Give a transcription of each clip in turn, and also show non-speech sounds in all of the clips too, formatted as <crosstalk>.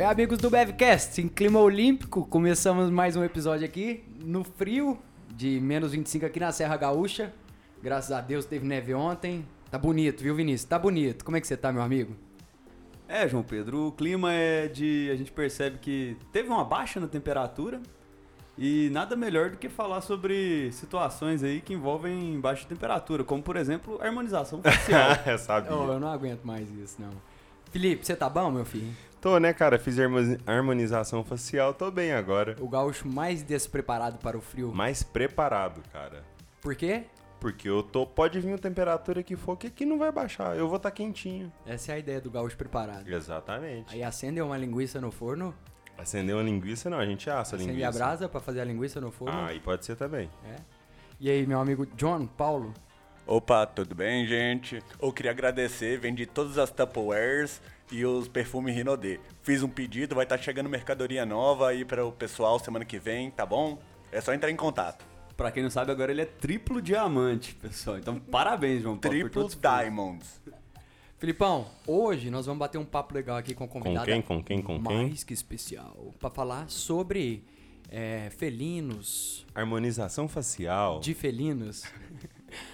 Bem, amigos do Bevcast, em clima olímpico, começamos mais um episódio aqui no frio de menos 25 aqui na Serra Gaúcha. Graças a Deus teve neve ontem. Tá bonito, viu, Vinícius? Tá bonito. Como é que você tá, meu amigo? É, João Pedro, o clima é de. A gente percebe que teve uma baixa na temperatura e nada melhor do que falar sobre situações aí que envolvem baixa temperatura, como por exemplo harmonização <laughs> facial. É, sabia. Oh, eu não aguento mais isso, não. Felipe, você tá bom, meu filho? Tô, né, cara? Fiz harmo- harmonização facial, tô bem agora. O gaúcho mais despreparado para o frio. Mais preparado, cara. Por quê? Porque eu tô. Pode vir a temperatura que for, que aqui não vai baixar. Eu vou estar quentinho. Essa é a ideia do gaúcho preparado. Exatamente. Aí acende uma linguiça no forno, Acender uma linguiça, não, a gente assa a acende linguiça. a brasa pra fazer a linguiça no forno. Ah, e pode ser também. É. E aí, meu amigo John, Paulo? Opa, tudo bem, gente? Eu queria agradecer, vendi todas as Tupperwares e os perfumes Rinodê. Fiz um pedido, vai estar chegando mercadoria nova aí para o pessoal semana que vem, tá bom? É só entrar em contato. pra quem não sabe, agora ele é triplo diamante, pessoal. Então, <laughs> parabéns, João Paulo. Triplo. Diamonds. Filipão, hoje nós vamos bater um papo legal aqui com a convidada. quem, com quem, com quem? Mais que especial. Pra falar sobre é, felinos, Harmonização facial. de felinos.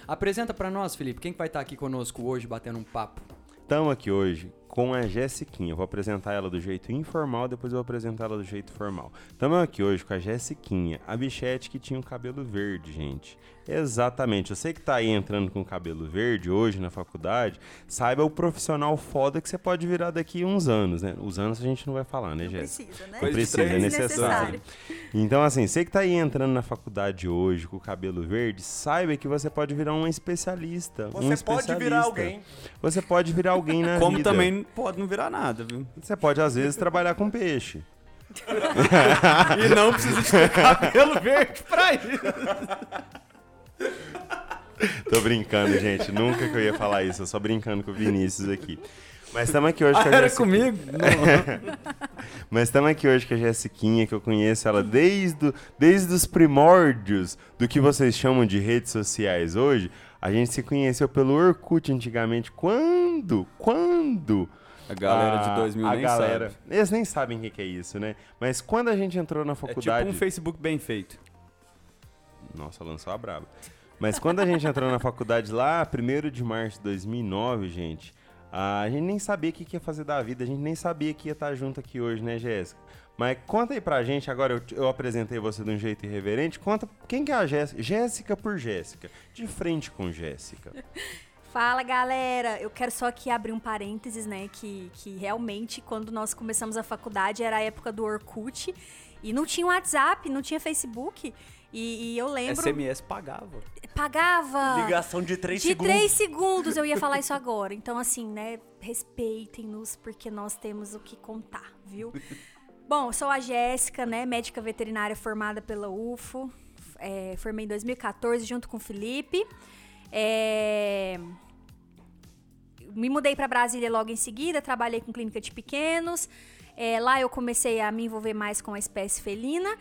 Apresenta pra nós, Felipe, quem que vai estar aqui conosco hoje batendo um papo? Estamos aqui hoje com a Jessiquinha. Vou apresentar ela do jeito informal, depois eu vou apresentar ela do jeito formal. Estamos aqui hoje com a Jessiquinha, a bichete que tinha o cabelo verde, gente. Exatamente. Você que tá aí entrando com cabelo verde hoje na faculdade, saiba o profissional foda que você pode virar daqui uns anos, né? Os anos a gente não vai falar, né, Jéssica? Precisa, né? Não precisa, é necessário. Então, assim, você que tá aí entrando na faculdade hoje com o cabelo verde, saiba que você pode virar um especialista. um Você pode especialista. virar alguém. Você pode virar alguém na <laughs> Como vida. também pode não virar nada, viu? Você pode, às vezes, trabalhar com peixe. <laughs> E não precisa de ter cabelo verde pra isso. <laughs> <laughs> Tô brincando, gente. Nunca que eu ia falar isso. Eu só brincando com o Vinícius aqui. Mas estamos aqui hoje Ah, com a era Jessica- comigo? <laughs> Mas estamos aqui hoje com a Jessiquinha, que eu conheço ela desde, o- desde os primórdios do que vocês chamam de redes sociais hoje. A gente se conheceu pelo Orkut antigamente. Quando? Quando? A galera a- de 2000 a nem galera, sabe. Eles nem sabem o que que é isso, né? Mas quando a gente entrou na É tipo faculdade... um Facebook bem feito. Nossa, lançou a braba. Mas quando a gente entrou na faculdade lá, 1 de março de 2009, gente, a gente nem sabia o que ia fazer da vida, a gente nem sabia que ia estar junto aqui hoje, né, Jéssica? Mas conta aí pra gente, agora eu, eu apresentei você de um jeito irreverente, conta quem que é a Jéssica? Jéssica por Jéssica, de frente com Jéssica. <laughs> Fala, galera! Eu quero só aqui abrir um parênteses, né? Que, que realmente, quando nós começamos a faculdade, era a época do Orkut. E não tinha WhatsApp, não tinha Facebook. E, e eu lembro... SMS pagava. Pagava! Ligação de 3 de segundos. três segundos eu ia falar isso agora. Então, assim, né? Respeitem-nos, porque nós temos o que contar, viu? <laughs> Bom, sou a Jéssica, né? Médica veterinária formada pela UFO. É, formei em 2014 junto com o Felipe. É, me mudei para Brasília logo em seguida, trabalhei com clínica de pequenos. É, lá eu comecei a me envolver mais com a espécie felina.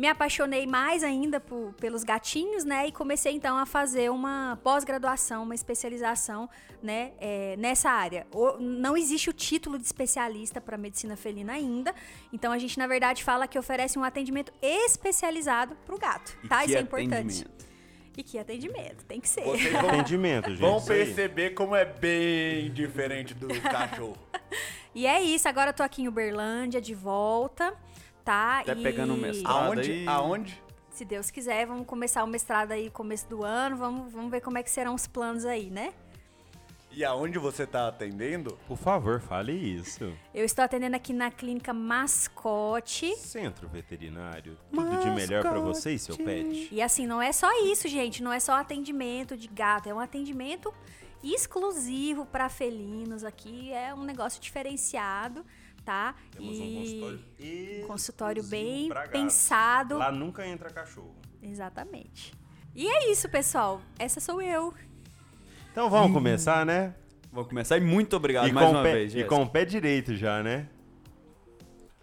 Me apaixonei mais ainda por- pelos gatinhos, né? E comecei então a fazer uma pós-graduação, uma especialização, né? é, nessa área. O- não existe o título de especialista para medicina felina ainda. Então a gente na verdade fala que oferece um atendimento especializado para o gato, E tá? que Isso é importante. E que atendimento, tem que ser. Vocês <laughs> vão, Atendimento, gente. vão perceber como é bem diferente do <laughs> cachorro. E é isso, agora eu tô aqui em Uberlândia de volta, tá? Até e pegando um mestrado. Aonde? aí- Aonde? Se Deus quiser, vamos começar o mestrado aí começo do ano, vamos, vamos ver como é que serão os planos aí, né? E aonde você tá atendendo? Por favor, fale isso. Eu estou atendendo aqui na clínica Mascote. Centro veterinário, tudo de melhor pra você e seu pet. E assim, não é só isso, gente, não é só atendimento de gato, é um atendimento exclusivo para felinos aqui, é um negócio diferenciado, tá? Temos um e consultório, um consultório exclusivo bem pensado. Lá nunca entra cachorro. Exatamente. E é isso, pessoal. Essa sou eu. Então vamos começar, né? Vou começar e muito obrigado e mais com, uma o pé, vez, e Jéssica. com o pé direito já, né?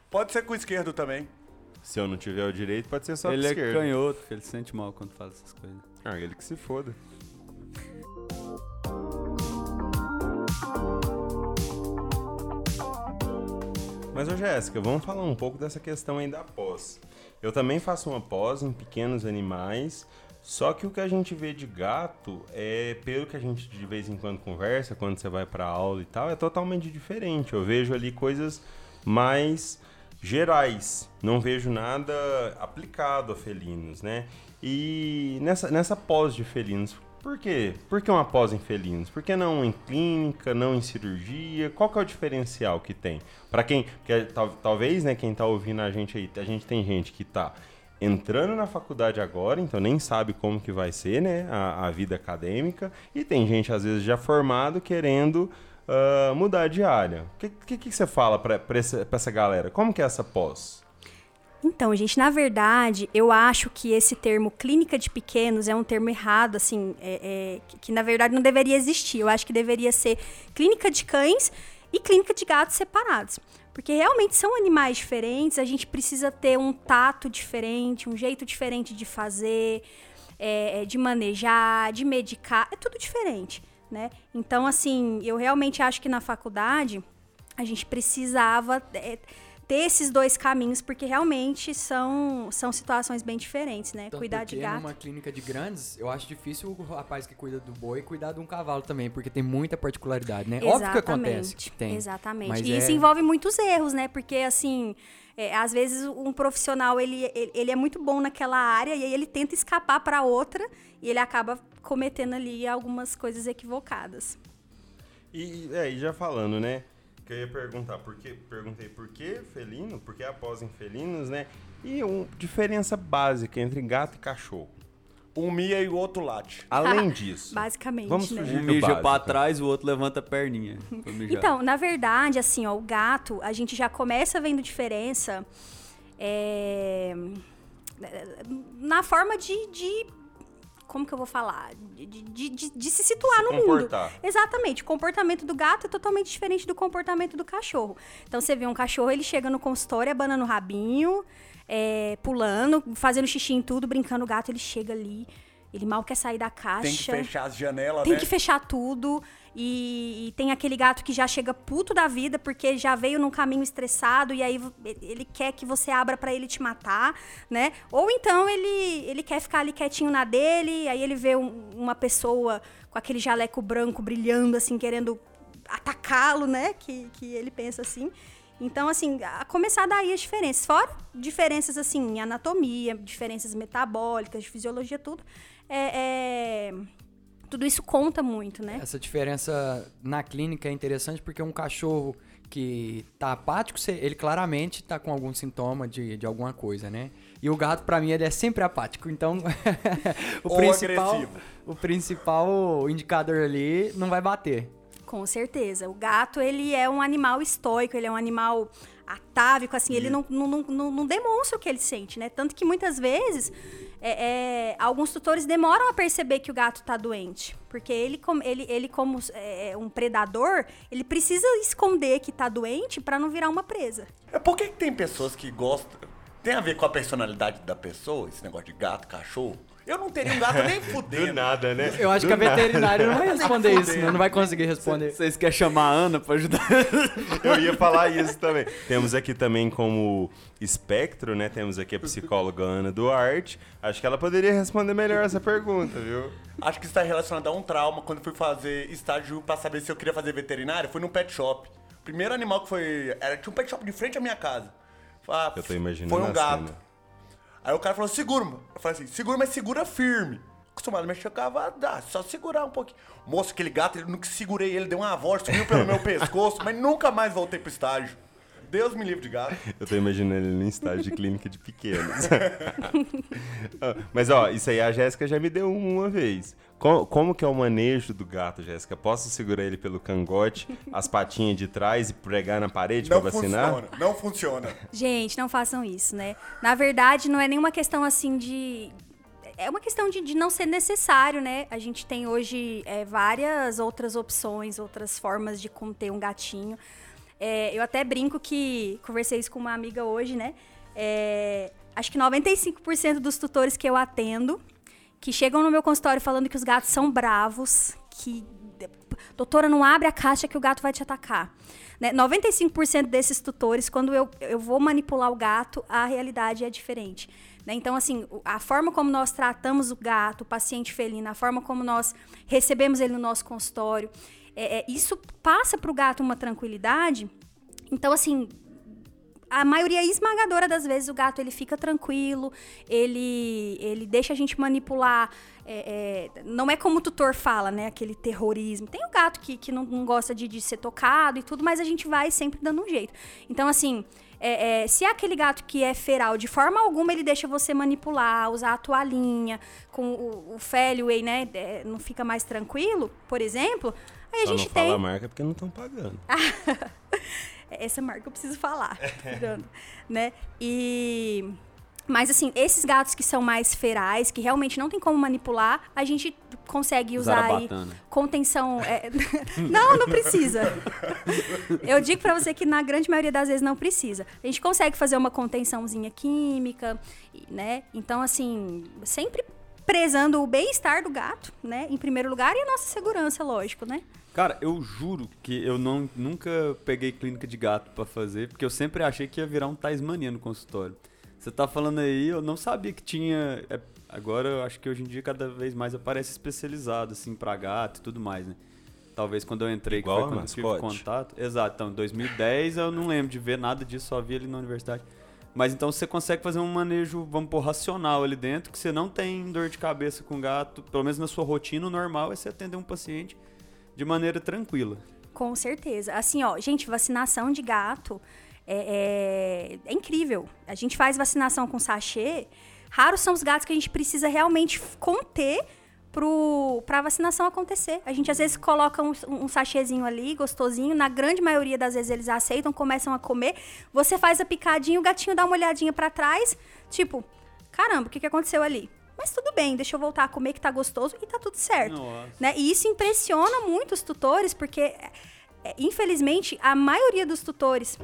Pode ser com o esquerdo também. Se eu não tiver o direito, pode ser só Ele com o é esquerdo. canhoto, filho, ele se sente mal quando faz essas coisas. Ah, ele que se foda. Mas, ô Jéssica, vamos falar um pouco dessa questão aí da pós. Eu também faço uma pós em pequenos animais, só que o que a gente vê de gato é, pelo que a gente de vez em quando conversa, quando você vai para aula e tal, é totalmente diferente. Eu vejo ali coisas mais gerais, não vejo nada aplicado a felinos, né? E nessa, nessa pós de felinos, por quê? Por que uma pós em felinos? Por que não em clínica, não em cirurgia? Qual que é o diferencial que tem? Para quem, porque tal, talvez, né, quem tá ouvindo a gente aí, a gente tem gente que tá entrando na faculdade agora, então nem sabe como que vai ser, né, a, a vida acadêmica, e tem gente às vezes já formado querendo uh, mudar de área. O que, que, que, você fala para essa, essa galera? Como que é essa pós? Então, gente, na verdade, eu acho que esse termo clínica de pequenos é um termo errado, assim, é, é, que, que, na verdade não deveria existir. Eu acho que deveria ser clínica de cães e clínica de gatos separados. Porque realmente são animais diferentes, a gente precisa ter um tato diferente, um jeito diferente de fazer, é, é de manejar, de medicar, é tudo diferente, né? Então, assim, eu realmente acho que na faculdade a gente precisava é, ter esses dois caminhos, porque realmente são, são situações bem diferentes, né? Tanto Cuidar de gato. numa clínica de grandes, eu acho difícil o rapaz que cuida do boi cuidar de um cavalo também, porque tem muita particularidade, né? Exatamente, Óbvio que acontece. Tem, exatamente. Mas e é... isso envolve muitos erros, né? Porque, assim, é, às vezes um profissional, ele, ele, ele, é muito bom naquela área e aí ele tenta escapar para outra e ele acaba cometendo ali algumas coisas equivocadas. E, é, e já falando, né? Que eu ia perguntar, porque perguntei por que felino, por que após em felinos, né? E uma diferença básica entre gato e cachorro. Um mia e o outro late. Além <laughs> disso. Basicamente, vamos né? fugir Um mija básico. pra trás, o outro levanta a perninha. Então, na verdade, assim, ó, o gato, a gente já começa vendo diferença é, na forma de, de- Como que eu vou falar? De, de- de- de se situar Se no mundo. comportar. Exatamente. O comportamento do gato é totalmente diferente do comportamento do cachorro. Então, você vê um cachorro, ele chega no consultório, abanando o rabinho, é, pulando, fazendo xixi em tudo, brincando. O gato, ele chega ali, ele mal quer sair da caixa. Tem que fechar as janelas, Tem né? que fechar tudo. E, e tem aquele gato que já chega puto da vida porque já veio num caminho estressado e aí ele quer que você abra pra ele te matar, né? Ou então ele, ele quer ficar ali quietinho na dele, aí ele vê um- uma pessoa com aquele jaleco branco brilhando, assim, querendo atacá-lo, né? Que, que ele pensa assim. Então, assim, a começar daí as diferenças. Fora diferenças, assim, em anatomia, diferenças metabólicas, de fisiologia, tudo. É, é- tudo isso conta muito, né? Essa diferença na clínica é interessante porque um cachorro que tá apático, ele claramente tá com algum sintoma de, de alguma coisa, né? E o gato, pra mim, ele é sempre apático. Então, <laughs> o, Ou principal, agressivo. o principal indicador ali não vai bater. Com certeza. O gato, ele é um animal estoico, ele é um animal atávico, assim, ele não, não, não, não- não demonstra o que ele sente, né? Tanto que muitas vezes é, é, alguns tutores demoram a perceber que o gato tá doente. Porque ele, como, ele, ele como é, um predador, ele precisa esconder que tá doente pra não virar uma presa. É por que tem pessoas que gostam. Tem a ver com a personalidade da pessoa, esse negócio de gato, cachorro? Eu não teria um gato nem <laughs> Do fudendo. nada, né? Eu acho Do que a nada. veterinária não vai responder isso, né? Não vai conseguir responder. Vocês querem chamar a Ana pra ajudar? Eu ia falar isso também. Temos aqui também como espectro, né? Temos aqui a psicóloga Ana Duarte. Acho que ela poderia responder melhor essa pergunta, viu? Acho que isso está relacionado a um trauma. Quando fui fazer estágio pra saber se eu queria fazer veterinário, fui num pet shop. Primeiro animal que foi. Era, tinha um pet shop de frente à minha casa. Ah, Eu tô imaginando Foi um gato. cena. Aí o cara falou, segura. mano. Eu falei assim, segura, mas segura firme. Acostumado a mexer com a dá, só segurar um pouquinho. Moço, aquele gato, ele nunca segurei ele, deu uma voz, subiu pelo meu pescoço, mas nunca mais voltei pro estágio. Deus me livre de gato. Eu tô imaginando ele no estágio de clínica de pequenos. <laughs> Ah, Mas ó, isso aí a Jéssica já me deu uma vez. Co- Como, que é o manejo do gato, Jéssica? Posso segurar ele pelo cangote, as <laughs> patinhas de trás e pregar na parede Não pra vacinar? funciona, não funciona. Gente, não façam isso, né? Na verdade, não é nenhuma questão assim de. É uma questão de, de não ser necessário, né? A gente tem hoje é, várias outras opções, outras formas de conter um gatinho. É, eu até brinco que conversei isso com uma amiga hoje, né? É, acho que 95% dos tutores que eu atendo que chegam no meu consultório falando que os gatos são bravos, que doutora, não abre a caixa que o gato vai te atacar. Né? 95% desses tutores, quando eu, eu vou manipular o gato, a realidade é diferente. Né? Então, assim, a forma como nós tratamos o gato, o paciente felino, a forma como nós recebemos ele no nosso consultório, é, é, isso passa para o gato uma tranquilidade. Então, assim, a maioria esmagadora das vezes o gato ele fica tranquilo, ele, ele deixa a gente manipular. É, é, não é como o tutor fala, né? Aquele terrorismo. Tem o gato que, que não, não gosta de, de, ser tocado e tudo, mas a gente vai sempre dando um jeito. Então, assim, é, é se é aquele gato que é feral, de forma alguma ele deixa você manipular, usar a toalhinha, com o, o Feliway, né? É, não fica mais tranquilo, por exemplo. Aí Só a gente não tem. fala a marca porque não estão pagando. <laughs> essa marca eu preciso falar, <laughs> né? E mas assim, esses gatos que são mais ferais, que realmente não tem como manipular, a gente consegue usar aí contenção. É... <laughs> <laughs> não, não precisa. Eu digo para você que na grande maioria das vezes não precisa. A gente consegue fazer uma contençãozinha química, né? Então assim, sempre prezando o bem-estar do gato, né? Em primeiro lugar e a nossa segurança, lógico, né? Cara, eu juro que eu não, nunca peguei clínica de gato para fazer, porque eu sempre achei que ia virar um Tasmania no consultório. Você tá falando aí, eu não sabia que tinha. É, agora eu acho que hoje em dia cada vez mais aparece especializado, assim, pra gato e tudo mais, né? Talvez quando eu entrei, Igual que foi quando eu tive contato. Exato, então, em 2010 eu não lembro de ver nada disso, só vi ali na universidade. Mas então você consegue fazer um manejo, vamos pôr, racional ali dentro, que você não tem dor de cabeça com gato, pelo menos na sua rotina, o normal é você atender um paciente de maneira tranquila. Com certeza. Assim, ó, gente, vacinação de gato é, é, é incrível. A gente faz vacinação com sachê. Raros são os gatos que a gente precisa realmente conter para a vacinação acontecer. A gente às vezes coloca um, um sachêzinho ali, gostosinho. Na grande maioria das vezes eles aceitam, começam a comer. Você faz a picadinha, o gatinho dá uma olhadinha para trás, tipo, caramba, o que, que aconteceu ali? Mas tudo bem, deixa eu voltar a comer que tá gostoso e tá tudo certo. Né? E isso impressiona muito os tutores, porque, é, infelizmente, a maioria dos tutores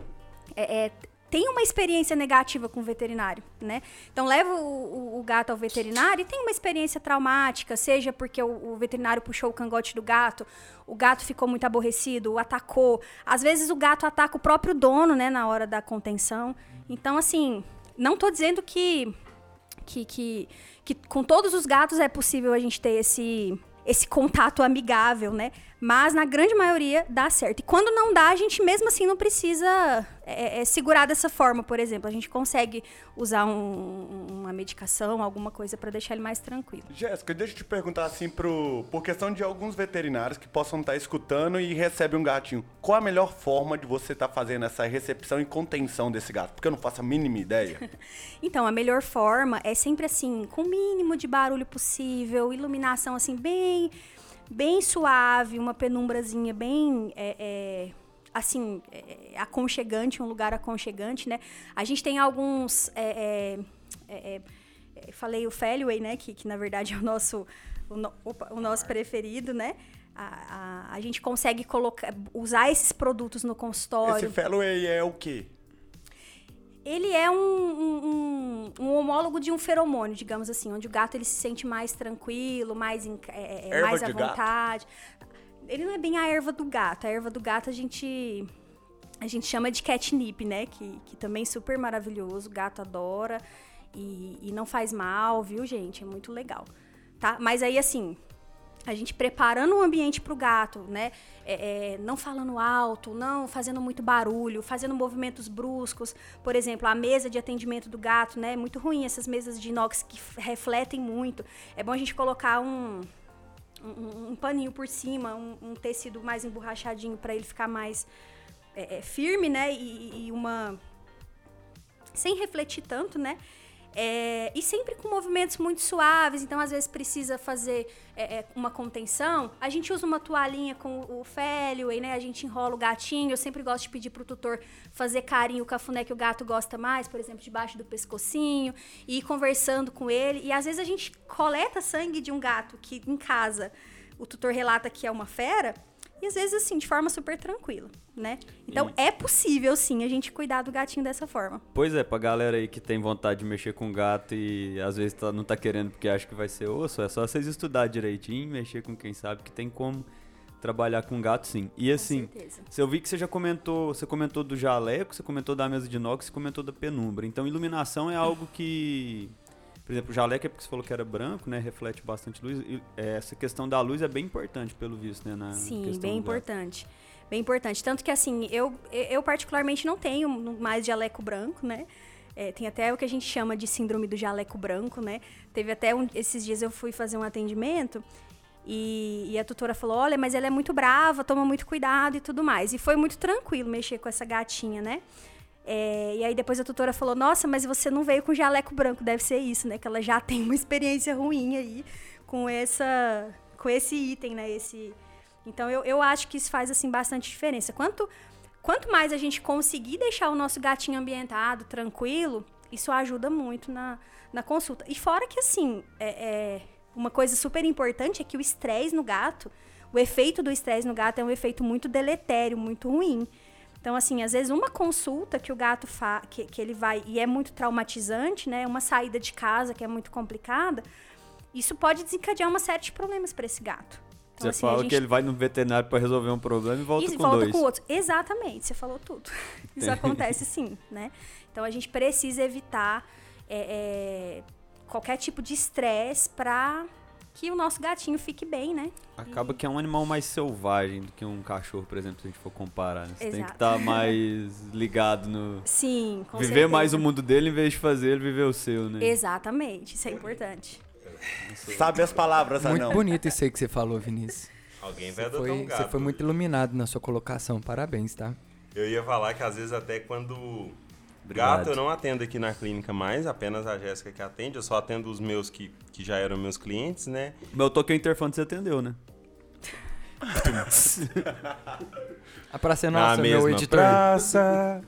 é, é, tem uma experiência negativa com o veterinário, né? Então leva o, o, o, gato ao veterinário e tem uma experiência traumática, seja porque o, o, veterinário puxou o cangote do gato, o gato ficou muito aborrecido, o atacou. Às vezes o gato ataca o próprio dono, né, na hora da contenção. Então, assim, não tô dizendo que que, que, que com todos os gatos é possível a gente ter esse, esse contato amigável, né? Mas na grande maioria dá certo. E quando não dá, a gente mesmo assim não precisa é, é, segurar dessa forma, por exemplo. A gente consegue usar um, uma medicação, alguma coisa para deixar ele mais tranquilo. Jéssica, deixa eu te perguntar assim, pro, por questão de alguns veterinários que possam estar tá escutando e recebem um gatinho. Qual a melhor forma de você estar tá fazendo essa recepção e contenção desse gato? Porque eu não faço a mínima ideia. <laughs> então, a melhor forma é sempre assim, com o mínimo de barulho possível, iluminação assim, bem bem suave, uma penumbrazinha bem. É, é, assim, é, aconchegante, um lugar aconchegante, né? A gente tem alguns. É, é, é, falei o Feliway, né? Que, que na verdade é o nosso, o, no, opa, o nosso preferido, né? A, a, a, gente consegue colocar, usar esses produtos no consultório. Esse Feliway é o quê? Ele é um, um, um, homólogo de um feromônio, digamos assim, onde o gato ele se sente mais tranquilo, mais, é, é mais à vontade. Gato. Ele não é bem a erva do gato. A erva do gato a gente a gente chama de catnip, né? Que, que também é super maravilhoso, o gato adora e, e não faz mal, viu, gente? É muito legal, tá? Mas aí, assim, a gente preparando o ambiente para o gato, né? É, é, não falando alto, não fazendo muito barulho, fazendo movimentos bruscos. Por exemplo, a mesa de atendimento do gato, né? É muito ruim essas mesas de inox que refletem muito. É bom a gente colocar um, um, um paninho por cima, um, um, tecido mais emborrachadinho para ele ficar mais é, é, firme, né? E, e uma sem refletir tanto, né? É, e sempre com movimentos muito suaves, então às vezes precisa fazer é, é uma contenção. A gente usa uma toalhinha com o Feliway, né? A gente enrola o gatinho. Eu sempre gosto de pedir pro tutor fazer carinho, o cafuné que o gato gosta mais, por exemplo, debaixo do pescocinho, e ir conversando com ele. E às vezes a gente coleta sangue de um gato que em casa o tutor relata que é uma fera e às vezes, assim, de forma super tranquila, né? Então, e... é possível, sim, a gente cuidar do gatinho dessa forma. Pois é, pra galera aí que tem vontade de mexer com gato e às vezes tá, não tá querendo porque acha que vai ser osso, é só vocês estudar direitinho, mexer com quem sabe que tem como trabalhar com gato, sim. E assim, certeza. eu vi que você já comentou, você comentou do jaleco, você comentou da mesa de inox, você comentou da penumbra. Então, iluminação é algo que, por exemplo, o jaleco é porque você falou que era branco, né? Reflete bastante luz. E, é, essa questão da luz é bem importante, pelo visto, né? Na Sim, bem importante. Bem importante. Tanto que, assim, eu, eu particularmente não tenho mais jaleco branco, né? É, tem até o que a gente chama de síndrome do jaleco branco, né? Teve até um, esses dias eu fui fazer um atendimento e, e a tutora falou: olha, mas ela é muito brava, toma muito cuidado e tudo mais. E foi muito tranquilo mexer com essa gatinha, né? É, e aí depois a tutora falou: Nossa, mas você não veio com jaleco branco, deve ser isso, né? Que ela já <laughs> tem uma experiência ruim aí com essa, com esse item, né? Esse, então eu, eu acho que isso faz assim bastante diferença. Quanto quanto mais a gente conseguir deixar o nosso gatinho ambientado, tranquilo, isso ajuda muito na, na consulta. E fora que assim, é, é, uma coisa super importante é que o estresse no gato, o efeito do estresse no gato é um efeito muito deletério, muito ruim. Então, assim, às vezes uma consulta que o gato fa que, que ele vai e é muito traumatizante, né? Uma saída de casa que é muito complicada, isso pode desencadear uma série de problemas para esse gato. Então, Você assim, fala gente que ele vai no veterinário pra resolver um problema e volta e com volta dois. com outros. Exatamente, você falou tudo. <laughs> Isso acontece sim, né? Então a gente precisa evitar é, é, qualquer tipo de estresse para que o nosso gatinho fique bem, né? Acaba que é um animal mais selvagem do que um cachorro, por exemplo, se a gente for comparar. Né? Você tem que Exato. estar mais <laughs> ligado no. Sim, com viver certeza. mais o mundo dele em vez de fazer ele viver o seu, né? Exatamente, isso é importante. Sabe as palavras, Muito anão. bonito isso aí que você falou, Vinícius. Alguém vai Você adotar foi, um gato. você foi muito iluminado na sua colocação. Parabéns, tá? Eu ia falar que às vezes até quando Obrigado. gato eu não atendo aqui na clínica mais, apenas a Jéssica que atende, eu só atendo os meus que, que já eram meus clientes, né? Meu toque o interfone você atendeu, né? A praça é na nossa, meu mesma editor. praça.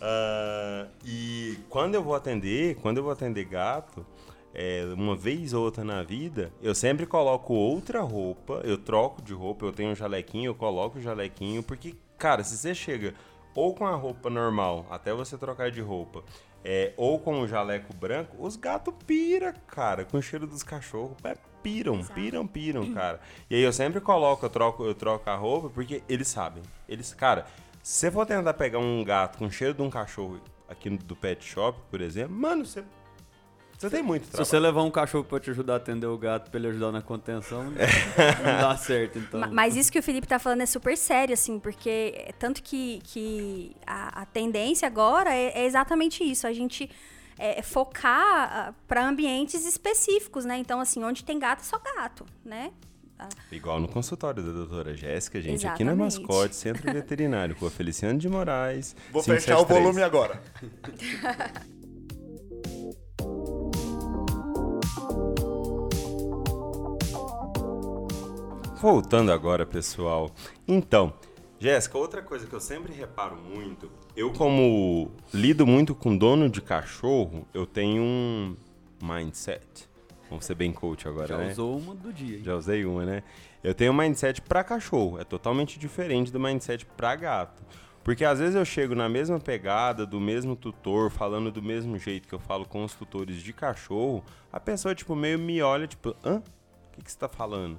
Ah, e quando eu vou atender, quando eu vou atender gato, é, uma vez ou outra na vida, eu sempre coloco outra roupa, eu troco de roupa, eu tenho um jalequinho, eu coloco o jalequinho, porque, cara, se você chega ou com a roupa normal, até você trocar de roupa, é, ou com o jaleco branco, os gatos pira, cara, com o cheiro dos cachorros. É, piram, Exato. piram, piram, cara. E aí eu sempre coloco, eu troco, eu troco a roupa, porque eles sabem. Eles, cara, se você for tentar pegar um gato com cheiro de um cachorro aqui do pet shop, por exemplo, mano, você. Você tem muito Se trabalho. você levar um cachorro pra te ajudar a atender o gato, pra ele ajudar na contenção, <laughs> não não dá certo, então. Ma- Mas isso que o Felipe tá falando é super sério, assim, porque é tanto que, que a, a tendência agora é, é exatamente isso, a gente é, é focar para ambientes específicos, né? Então, assim, onde tem gato, é só gato, né? Igual no consultório da doutora Jéssica, gente, aqui na Exatamente. Mascote, Centro Veterinário, com a Feliciano de Moraes. Vou fechar o 573. volume agora. <laughs> Voltando agora, pessoal. Então, Jéssica, outra coisa que eu sempre reparo muito, eu como lido muito com dono de cachorro, eu tenho um mindset. Vamos ser bem coach agora, Já né? usou uma do dia. hein? Já usei uma, né? Eu tenho um mindset pra cachorro, é totalmente diferente do mindset pra gato. Porque às vezes eu chego na mesma pegada, do mesmo tutor, falando do mesmo jeito que eu falo com os tutores de cachorro, a pessoa, tipo, meio me olha, tipo, hã? O que, que você tá falando?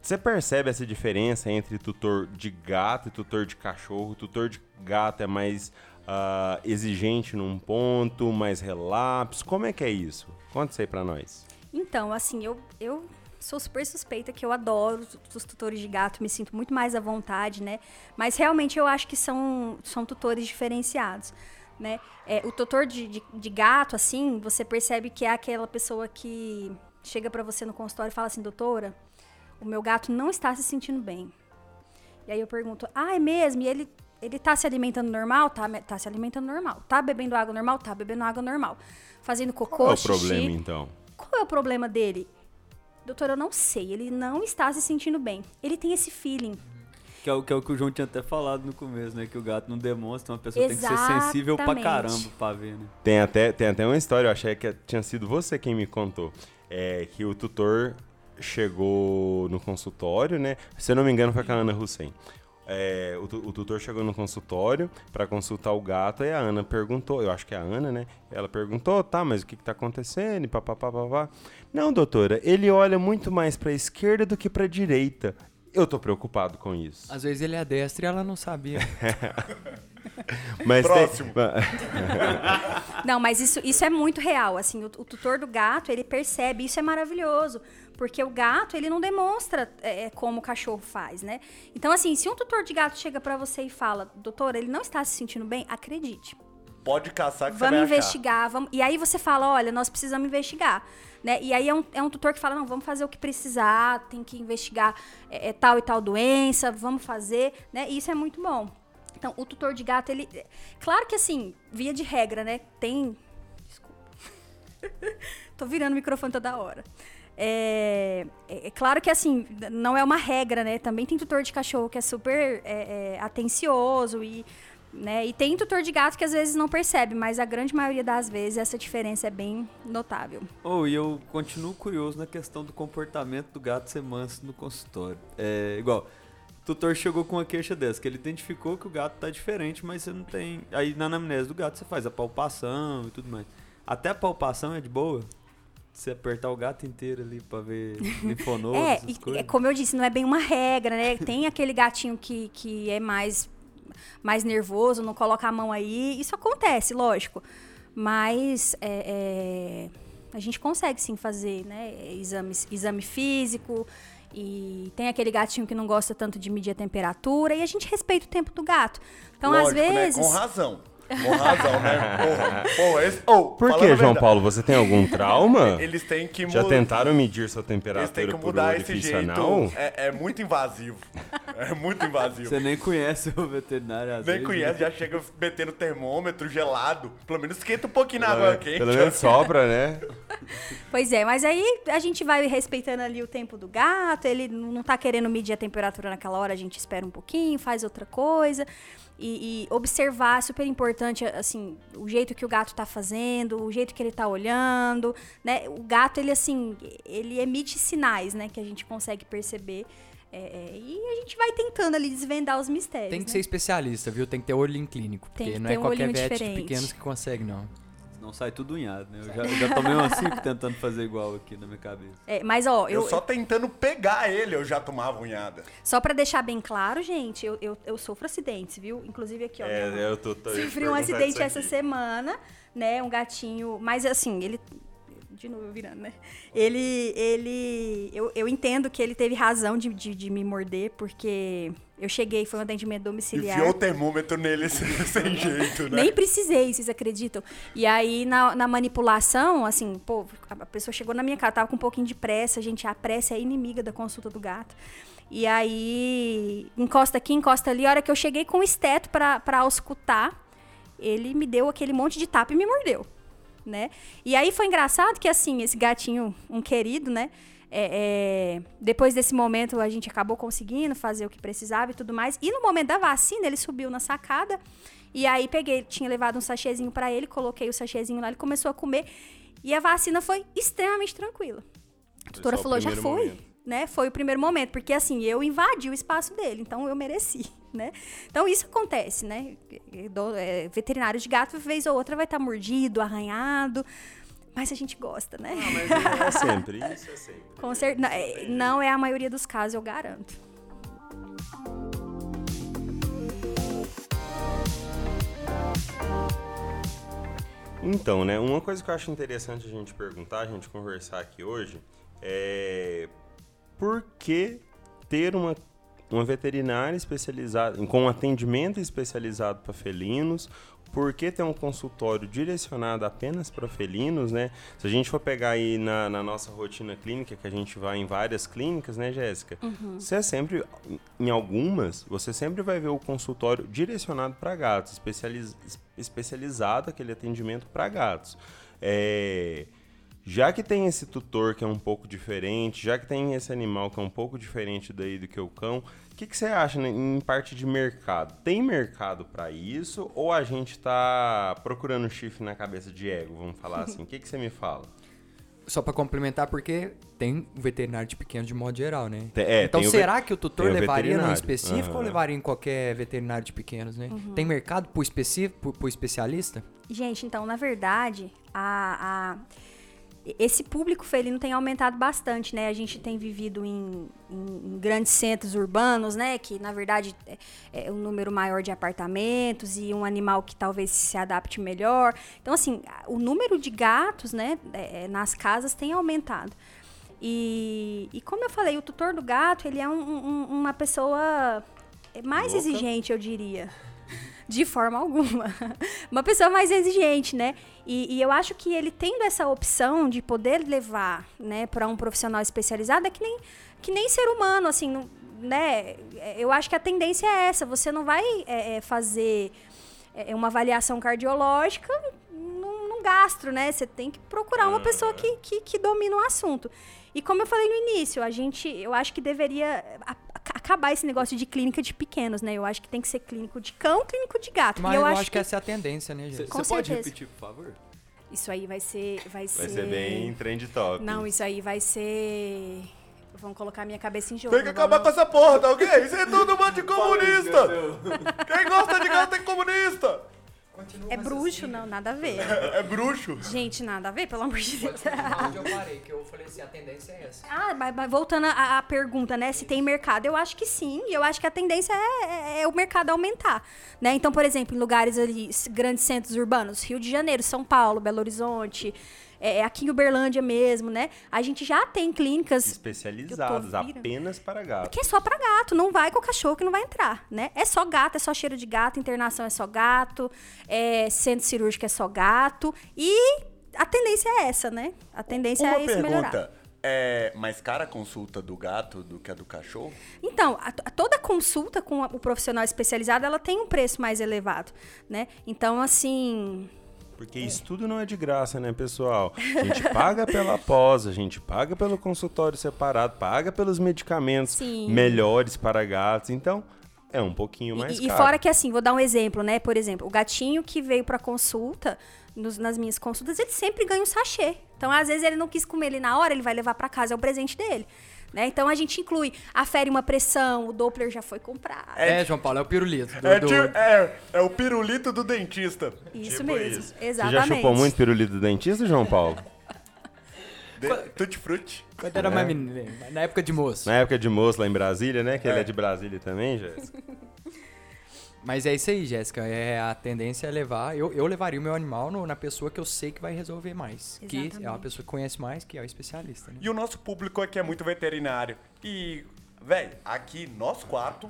Você percebe essa diferença entre tutor de gato e tutor de cachorro? O tutor de gato é mais ah, exigente num ponto, mais relapso. Como é que é isso? Conta isso aí pra nós. Então, assim, eu, eu sou super suspeita que eu adoro os, tutores de gato, me sinto muito mais à vontade, né? Mas realmente eu acho que são, são tutores diferenciados, né? É, o tutor de, de, de gato, assim, você percebe que é aquela pessoa que chega pra você no consultório e fala assim, doutora, o meu gato não está se sentindo bem. E aí eu pergunto, ah, é mesmo? E ele, ele tá se alimentando normal? Tá, tá se alimentando normal. Tá bebendo água normal? Tá bebendo água normal. Fazendo cocô, Qual é o xixi. problema, então? Qual é o problema dele? Doutor, eu não sei. Ele não está se sentindo bem. Ele tem esse feeling. Que é, o, que é o que o João tinha até falado no começo, né? Que o gato não demonstra, uma pessoa tem que ser sensível pra Exatamente. caramba pra ver, né? Tem até, tem até uma história, eu achei que tinha sido você quem me contou. É que o tutor chegou no consultório, né? Se eu não me engano, foi com a Ana Hussein. É, o, o tutor chegou no consultório pra consultar o gato e a Ana perguntou, eu acho que é a Ana, né? Ela perguntou, tá, mas o que, que tá acontecendo? E papapá, papá. Não, doutora, ele olha muito mais pra esquerda do que pra direita. Eu tô preocupado com isso. Às vezes ele é destro e ela não sabia. <laughs> Mas tem- Próximo. <laughs> Não, mas isso, isso é muito real. Assim, o, o tutor do gato, ele percebe, isso é maravilhoso. Porque o gato, ele não demonstra é, é, como o cachorro faz, né? Então, assim, se um tutor de gato chega pra você e fala, doutor, ele não está se sentindo bem, acredite. Pode caçar que Vamos você vai investigar, vamos... E aí você fala, olha, nós precisamos investigar. Né? E aí é um, é um tutor que fala, não, vamos fazer o que precisar, tem que investigar é, é, tal e tal doença, vamos fazer, né? E isso é muito bom. Então, o tutor de gato, ele... Claro que, assim, via de regra, né? Tem... Desculpa. <laughs> Tô virando o microfone toda hora. É, é- é claro que, assim, não é uma regra, né? Também tem tutor de cachorro que é super é, é, atencioso e né? E tem tutor de gato que às vezes não percebe, mas a grande maioria das vezes essa diferença é bem notável. Oh, e eu continuo curioso na questão do comportamento do gato ser manso no consultório. É igual, o tutor chegou com uma queixa dessa, que ele identificou que o gato tá diferente, mas você não tem. Aí na anamnese do gato você faz a palpação e tudo mais. Até a palpação é de boa? Você apertar o gato inteiro ali pra ver <laughs> linfonodo, é, essas e, coisas. é, como eu disse, não é bem uma regra, né? Tem aquele gatinho que, que é mais, mais nervoso, não coloca a mão aí. Isso acontece, lógico. Mas é, é, a gente consegue sim fazer, né? Exame, exame físico. E tem aquele gatinho que não gosta tanto de medir a temperatura. E a gente respeita o tempo do gato. Então, às Lógico, né? vezes. Com razão. Com razão, né? Porra, porra, esse... oh, Por que, João verdade, Paulo? Você tem algum <laughs> trauma? Eles têm que Já mudar. tentaram medir sua Eles têm temperatura que mudar esse jeito. anal? É, é muito invasivo. É muito invasivo. Você nem conhece o veterinário às Nem vezes, conhece, né? já chega metendo termômetro gelado. Pelo menos esquenta um pouquinho na água quente. pelo menos sopra, né? Pois é, mas aí a gente vai respeitando ali o tempo do gato, ele não não tá querendo medir a temperatura naquela hora, a gente espera um pouquinho, faz outra coisa. E, e observar, é super importante, assim, o jeito que o gato tá fazendo, o jeito que ele tá olhando, né? O gato, ele, assim, ele emite sinais, né? Que a gente consegue perceber. É, é, e a gente vai tentando ali desvendar os mistérios. Tem que né? ser especialista, viu? Tem que ter olhinho clínico. Tem Porque que não é um qualquer vet diferente. pequenos que consegue, não. Não sai tudo unhado, né? Eu já, eu já tomei umas <laughs> cinco tentando fazer igual aqui na minha cabeça. É, mas, ó, Eu, eu, só tentando pegar ele, eu já tomava unhada. Só pra deixar bem claro, gente, eu, eu, eu sofro acidentes, viu? Inclusive aqui, ó. É, eu tô, tô Sofri um acidente essa semana, né? Um gatinho. Mas assim, ele. De novo virando, né? Ele. ele eu, eu entendo que ele teve razão de, de, de me morder, porque eu cheguei, foi um atendimento domiciliar. Enfiou o termômetro nele <laughs> sem, jeito, né? Nem precisei, vocês acreditam? E aí, na, na manipulação, assim, pô, a pessoa chegou na minha casa, tava com um pouquinho de pressa, gente, a pressa é inimiga da consulta do gato. E aí, encosta aqui, encosta ali, a hora que eu cheguei com o esteto pra, pra auscultar, ele me deu aquele monte de tapa e me mordeu, né? E aí foi engraçado que, assim, esse gatinho, um querido, né? É, é, depois desse momento, a gente acabou conseguindo fazer o que precisava e tudo mais. E no momento da vacina, ele subiu na sacada. E aí peguei, tinha levado um sachêzinho pra ele, coloquei o sachêzinho lá, ele começou a comer. E a vacina foi extremamente tranquila. A só o falou, já foi, momento. né? Foi o primeiro momento, porque assim, eu invadi o espaço dele, então eu mereci, <laughs> né? Então isso acontece, né? É, veterinário de gato, vez ou outra, vai estar mordido, arranhado, mas a gente gosta, né? Ah, mas é sempre, <laughs> isso é sempre. Com cer- não, é- não é a maioria dos casos, eu garanto. Então, né, uma coisa que eu acho interessante a gente perguntar, a gente conversar aqui hoje, é por que ter uma, uma veterinária especializada, com atendimento especializado para felinos, por que ter um consultório direcionado apenas para felinos, né? Se a gente for pegar aí na, na nossa rotina clínica, que a gente vai em várias clínicas, né, Jéssica? Você é sempre, em algumas, você sempre vai ver o consultório direcionado para gatos, especializ, especializado aquele atendimento para gatos. É, já que tem esse tutor que é um pouco diferente, já que tem esse animal que é um pouco diferente daí do que o cão, o que, que você acha né, em parte de mercado? Tem mercado para isso ou a gente tá procurando chifre na cabeça de ego, vamos falar <laughs> assim? O que, que você me fala? Só pra complementar, porque tem um veterinário de pequeno de modo geral, né? Tem- é, então o será que o tutor tem levaria veterinário. específico ou Aham. levaria em qualquer veterinário de pequenos, né? Tem mercado pro específico, pro, pro especialista? Gente, então, na verdade, a, a- esse público felino tem aumentado bastante, né? A gente tem vivido em, em, em grandes centros urbanos, né? Que na verdade é, é, um número maior de apartamentos e um animal que talvez se adapte melhor. Então, assim, o número de gatos, né? É, nas casas tem aumentado. E, e como eu falei, o tutor do gato, ele é um, um, uma pessoa mais Louca. exigente, eu diria. De forma alguma. <laughs> Uma pessoa mais exigente, né? E, e eu acho que ele tendo essa opção de poder levar, né, para um profissional especializado, é que nem, que nem ser humano, assim, não- né? Eu acho que a tendência é essa. Você não vai é, é, fazer é, uma avaliação cardiológica num, num gastro, né? Você tem que procurar uma pessoa que, que, que domina o assunto. E como eu falei no início, a gente, eu acho que deveria acabar esse negócio de clínica de pequenos, né? Eu acho que tem que ser clínico de cão, clínico de gato. Mas e eu, eu, acho, acho que, essa é a tendência, né, Você gente? Com pode repetir, por favor? isso aí vai ser, vai ser. Vai ser bem trend top. Não, isso aí vai ser. Vamos colocar minha cabeça em jogo. Tem que não acabar com essa porra, tá ok? Isso é tudo bando de comunista! Quem gosta de gato é comunista! É bruxo, não, nada a ver. <laughs> É bruxo. Gente, nada a ver, pelo amor de Deus. onde eu parei, que eu falei assim, a tendência é essa. Ah, mas, mas voltando à, à pergunta, né? Se tem mercado, eu acho que sim. E eu acho que a tendência é, é- é o mercado aumentar. Né? Então, por exemplo, em lugares ali, grandes centros urbanos, Rio de Janeiro, São Paulo, Belo Horizonte, é, aqui em Uberlândia mesmo, né? A gente já tem clínicas vira- apenas para gato. que é só pra gato, não vai com o cachorro que não vai entrar, né? É só gato, é só cheiro de gato, internação é só gato, é, centro cirúrgico é só gato. E a tendência é essa, né? A tendência Uma é isso melhorar. pergunta. É mais cara a consulta do gato do que a do cachorro? Então, a- a- toda consulta com a- o profissional especializado, ela tem um preço mais elevado, né? Então, assim, Porque isso tudo não é de graça, né, pessoal? A gente paga pela pós, a gente paga pelo consultório separado, paga pelos medicamentos Sim. melhores para gatos. Então, é um pouquinho mais E, e caro. fora que assim, vou dar um exemplo, né? Por exemplo, o gatinho que veio pra consulta, nos- nas minhas consultas, ele sempre ganha um sachê. Então, às vezes, ele não quis comer ele na hora, ele vai levar pra casa, é o presente dele. Né? Então a gente inclui, afere uma pressão, o Doppler já foi comprado. É, João Paulo, é o pirulito. Do, É, do- é, é o pirulito do dentista. Isso Tipo mesmo, isso. exatamente. Você já chupou muito pirulito do dentista, João Paulo? <laughs> De, tutti frutti. Quando era mais menino, na época de moço. Na época de moço lá em Brasília, né? Que ele é de Brasília também, Jéssica. <laughs> Mas é isso aí, Jéssica. É, a tendência é levar. Eu, eu levaria o meu animal no- na pessoa que eu sei que vai resolver mais. Que é uma Exatamente. pessoa que conhece mais, que é o especialista. Né? E o nosso público aqui é muito veterinário. E, velho, aqui, nós quatro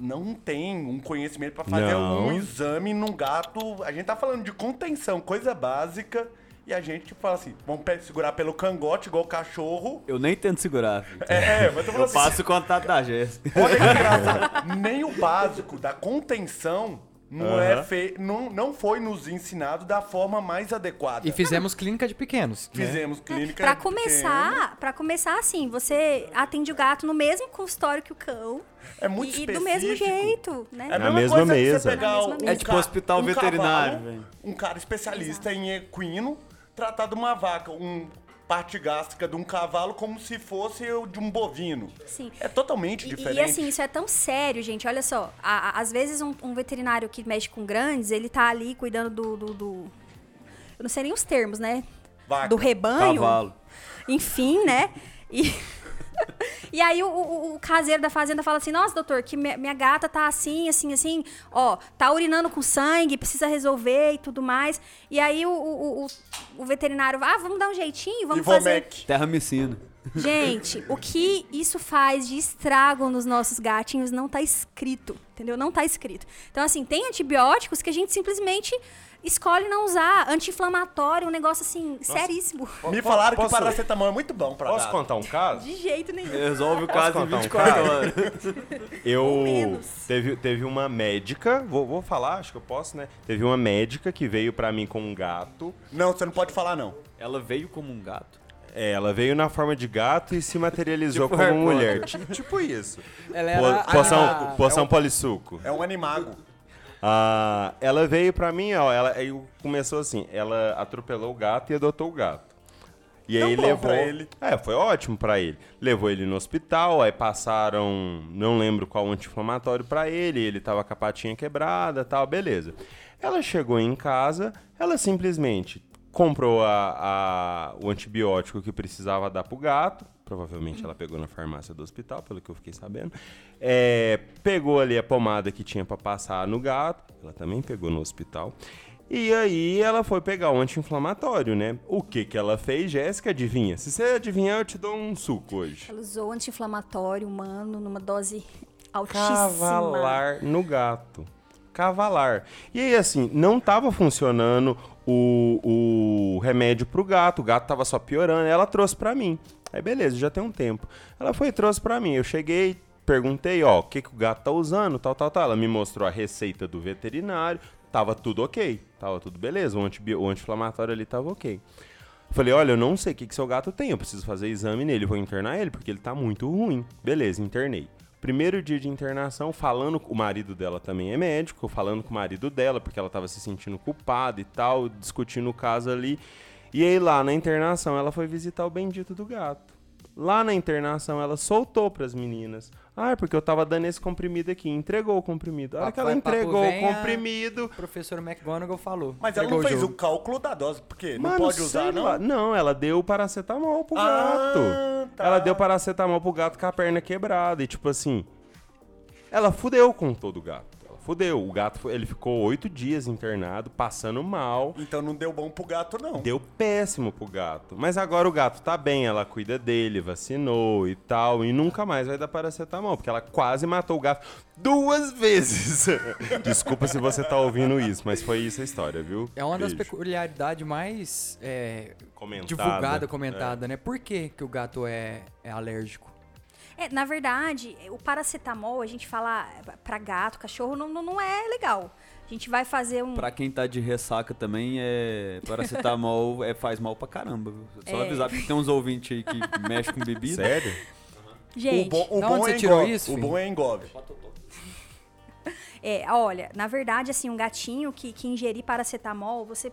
não tem um conhecimento pra fazer Não. um exame num gato. A gente tá falando de contenção, coisa básica. E a gente fala assim, vamos segurar pelo cangote, igual o cachorro. Eu nem tento segurar. filho. É, mas eu falo Eu assim, passo o contato da Jéssica. Olha que engraçado. Nem o básico da contenção não, é fe... não, não foi nos ensinado da forma mais adequada. E fizemos clínica de pequenos. né? Fizemos clínica. Pra pequena. começar, para começar assim, você atende o gato no mesmo consultório que o cão. É muito e, e do mesmo específico. jeito, né? É a Na mesma, mesma coisa que mesa. você pegar Na mesma um mesa. É tipo ca- hospital um veterinário, cavalo, velho. Um cara especialista em equino tratar de uma vaca, um parte gástrica de um cavalo como se fosse o de um bovino. Sim. É totalmente E- diferente. E, assim, isso é tão sério, gente. Olha só, a- a- às vezes um, um veterinário que mexe com grandes, ele tá ali cuidando do. do- do- eu não sei nem os termos, né? Vaca, do rebanho. Cavalo. Enfim, né? E, <laughs> e aí o, o- o caseiro da fazenda fala assim, nossa, doutor, que minha, minha gata tá assim, assim, assim, ó, tá urinando com sangue, precisa resolver e tudo mais. E aí o, o, o- o veterinário, ah, vamos dar um jeitinho, vamos fazer... Ivomec. Terra Messina. Gente, o que isso faz de estrago nos nossos gatinhos não tá escrito, entendeu? Não tá escrito. Então, assim, tem antibióticos que a gente simplesmente escolhe não usar. Anti-inflamatório, um negócio assim, seríssimo. <laughs> Me falaram Posso- que paracetamol é muito bom pra Posso gato. contar um caso? De jeito nenhum. <laughs> Resolve o caso em contar um 24 caso? horas. <laughs> Eu teve, teve uma médica, vou, vou falar, acho que eu posso, né? Teve uma médica que veio pra mim com um gato. Não, você não pode falar não. Ela veio como um gato. É, ela veio na forma de gato e se materializou Tipo como mulher. Ti- Tipo isso. Ela Po- era poção a- poção polissuco. É um animago. Ah, ela veio pra mim, ó, ela aí começou assim, ela atropelou o gato e adotou o gato. E Deu aí levou, pra ele. é, foi ótimo pra ele. Levou ele no hospital, aí passaram, não lembro qual anti-inflamatório pra ele, ele tava com a patinha quebrada, tal, beleza. Ela chegou em casa, ela simplesmente comprou a, a- o antibiótico que precisava dar pro gato. Provavelmente ela pegou na farmácia do hospital, pelo que eu fiquei sabendo. É, pegou ali a pomada que tinha pra passar no gato. Ela também pegou no hospital. E aí ela foi pegar o anti-inflamatório, né? O que que ela fez, Jéssica? Adivinha? Se você adivinhar, eu te dou um suco hoje. Ela usou anti-inflamatório humano numa dose altíssima. Cavalar no gato. Cavalar. E aí, assim, não tava funcionando o, o remédio pro gato. O gato tava só piorando. Ela trouxe pra mim. Aí, beleza, já tem um tempo. Ela foi e trouxe pra mim. Eu cheguei, perguntei, ó, o que, que o gato tá usando, tal, tal, tal. Ela me mostrou a receita do veterinário. Tava tudo ok. Tava tudo beleza. O, antibi- o anti-inflamatório ali tava ok. Falei, olha, eu não sei o que, que seu gato tem, eu preciso fazer exame nele, vou internar ele, porque ele tá muito ruim. Beleza, internei. Primeiro dia de internação, falando, o marido dela também é médico, falando com o marido dela, porque ela tava se sentindo culpada e tal, discutindo o caso ali. E aí lá na internação, ela foi visitar o bendito do gato. Lá na internação, ela soltou pras meninas. Ah, é porque eu tava dando esse comprimido aqui. Entregou o comprimido. A hora que ela entregou o comprimido, O professor McGonagall falou. Mas ela não fez jogo. o cálculo da dose, porque não Mano, pode usar, não? lá. Não, ela deu paracetamol pro Ah, gato. tá. Ela deu paracetamol pro gato com a perna quebrada. E tipo assim, ela fudeu com todo o gato. Fudeu. O gato, ele ficou oito dias internado, passando mal. Então não deu bom pro gato, não. Deu péssimo pro gato. Mas agora o gato tá bem, ela cuida dele, vacinou e tal. E nunca mais vai dar paracetamol, porque ela quase matou o gato duas <laughs> vezes. Desculpa se você tá ouvindo isso, mas foi isso a história, viu? É uma das Beijo. peculiaridades mais é, Comentada. divulgada, comentada, né? Por que, que o gato é, é alérgico? É, na verdade, o paracetamol, a gente fala pra gato, cachorro, não, não, não é legal. A gente vai fazer um. Pra quem tá de ressaca também, é paracetamol <laughs> é, faz mal pra caramba. Viu? Só É. avisar, porque tem uns ouvintes aí que mexem com bebida. Sério? <laughs> Gente, o bom, o bom é você tirou engove. isso, O bom é engove. É, olha, na verdade, assim, um gatinho que, que ingerir paracetamol, você eh,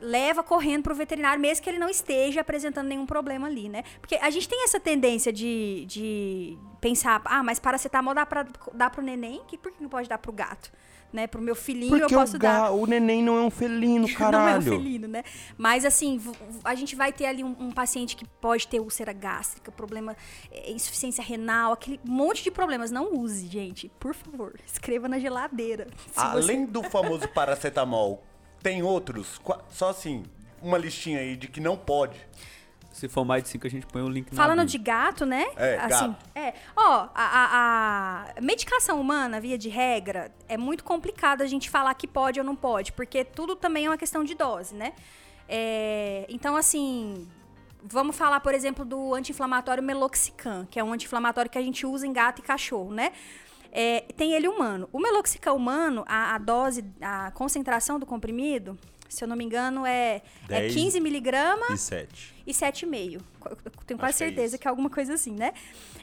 leva correndo pro veterinário, mesmo que ele não esteja apresentando nenhum problema ali, né? Porque a gente tem essa tendência de, de pensar, ah, mas paracetamol dá, pra, dá pro neném, que, por que não pode dar pro gato? Né? Pro meu filhinho Porque eu posso o, dar. o neném não é um felino, caralho. <laughs> Não é um felino, né? Mas assim, a gente vai ter ali um, um paciente que pode ter úlcera gástrica, problema, eh, insuficiência renal, aquele monte de problemas. Não use, gente. Por favor, <laughs> escreva na geladeira. Se você- Além do famoso paracetamol, tem outros? Só assim, uma listinha aí de que não pode. Se for mais de 5, a gente põe o link na Falando de gato, né? É, assim, gato. É. Ó, a, a- a medicação humana, via de regra, é muito complicado a gente falar que pode ou não pode, porque tudo também é uma questão de dose, né? É, então, assim, vamos falar, por exemplo, do anti-inflamatório Meloxicam, que é um anti-inflamatório que a gente usa em gato e cachorro, né? É, tem ele humano. O Meloxicam humano, a, a dose, a concentração do comprimido, se eu não me engano, é, é Dez 15 miligramas E sete. e 7,5. Eu tenho quase Acho que é certeza que é alguma coisa assim, né?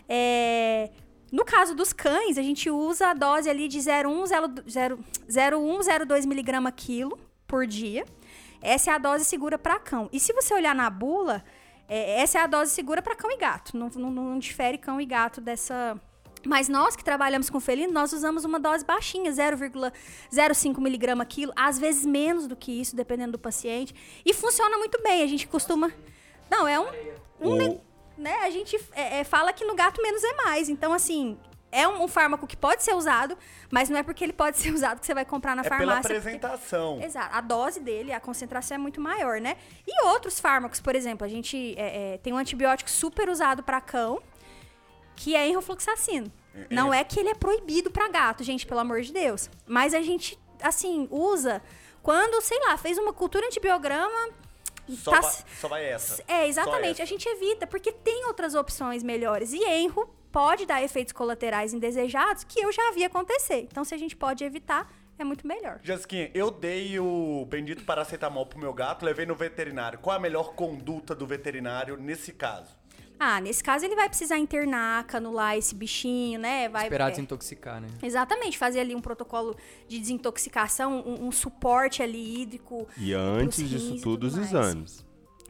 É, No caso dos cães, a gente usa a dose ali de 0,102 miligrama quilo por dia. Essa é a dose segura para cão. E se você olhar na bula, é, essa é a dose segura para cão e gato. Não, não- não difere cão e gato dessa. Mas nós que trabalhamos com felino, nós usamos uma dose baixinha, 0,05 miligrama quilo, às vezes menos do que isso, dependendo do paciente. E funciona muito bem. A gente costuma. Não, é um. um O- né? A gente é, é, fala que no gato menos é mais. Então, assim, é um, um fármaco que pode ser usado, mas não é porque ele pode <laughs> ser usado que você vai comprar na é pela farmácia. porque- apresentação. Exato. A dose dele, a concentração é muito maior, né? E outros fármacos, por exemplo, a gente é, é, tem um antibiótico super usado para cão, que é enrofloxacino. Não é que ele é proibido para gato, gente, pelo amor de Deus. Mas a gente, assim, usa quando, sei lá, fez uma cultura antibiograma. Só, tá- vai, só vai essa. é, exatamente. Só A essa. gente evita, porque tem outras opções melhores. E enro pode dar efeitos colaterais indesejados que eu já vi acontecer. Então, se a gente pode evitar, é muito melhor. Jasquinha, eu dei o bendito paracetamol pro meu gato, levei no veterinário. Qual a melhor conduta do veterinário nesse caso? Ah, nesse caso ele vai precisar internar, canular esse bichinho, né? Vai, Esperar é, desintoxicar, né? Exatamente, fazer ali um protocolo de desintoxicação, um, um suporte ali hídrico. E antes disso tudo, os mais. exames.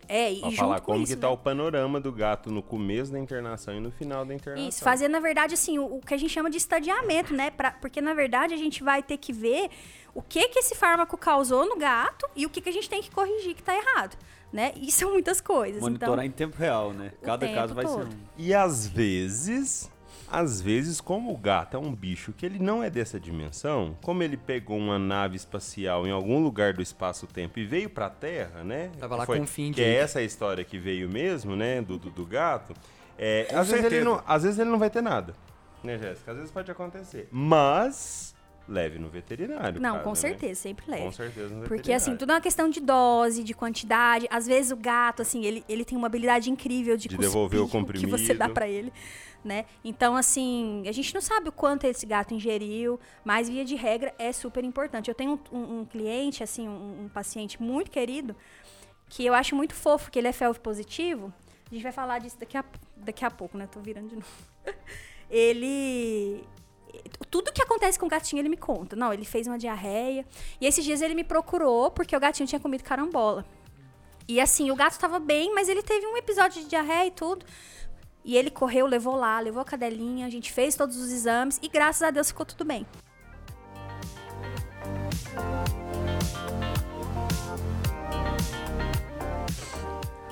É, e Pra junto falar com como isso, que tá né? o panorama do gato no começo da internação e no final da internação. Isso, fazer, na verdade, assim, o, o que a gente chama de estadiamento, né? Pra- porque, na verdade, a gente vai ter que ver o que que esse fármaco causou no gato e o que que a gente tem que corrigir que tá errado, né? E <laughs> são muitas coisas. Monitorar então, em tempo real, né? o Cada caso vai todo. ser um. E às vezes, às vezes, como o gato é um bicho que ele não é dessa dimensão, como ele pegou uma nave espacial em algum lugar do espaço-tempo e veio pra Terra, né? Tava lá Foi- com o fim Que de- é essa a história que veio mesmo, né? Do, do, do gato. É, às, vezes ele não, às vezes ele não vai ter nada, né, Jéssica? Às vezes pode acontecer. Mas leve no veterinário. Não, cara, com né? certeza, sempre leve. Com certeza no Porque, assim, tudo é uma questão de dose, de quantidade. Às vezes o gato, assim, ele, ele tem uma habilidade incrível de, De devolver o que você dá comprimido. pra ele, né? Então, assim, a gente não sabe o quanto esse gato ingeriu, mas via de regra é super importante. Eu tenho um, um- um cliente, assim, um, um paciente muito querido, que eu acho muito fofo, que ele é felv positivo. A gente vai falar disso daqui a, daqui a pouco, né? Tô virando de novo. <laughs> ele tudo que acontece com o gatinho ele me conta. Não, ele fez uma diarreia. E esses dias ele me procurou porque o gatinho tinha comido carambola. E assim, o gato tava bem, mas ele teve um episódio de diarreia e tudo. E ele correu, levou lá, levou a cadelinha, a gente fez todos os exames e graças a Deus ficou tudo bem.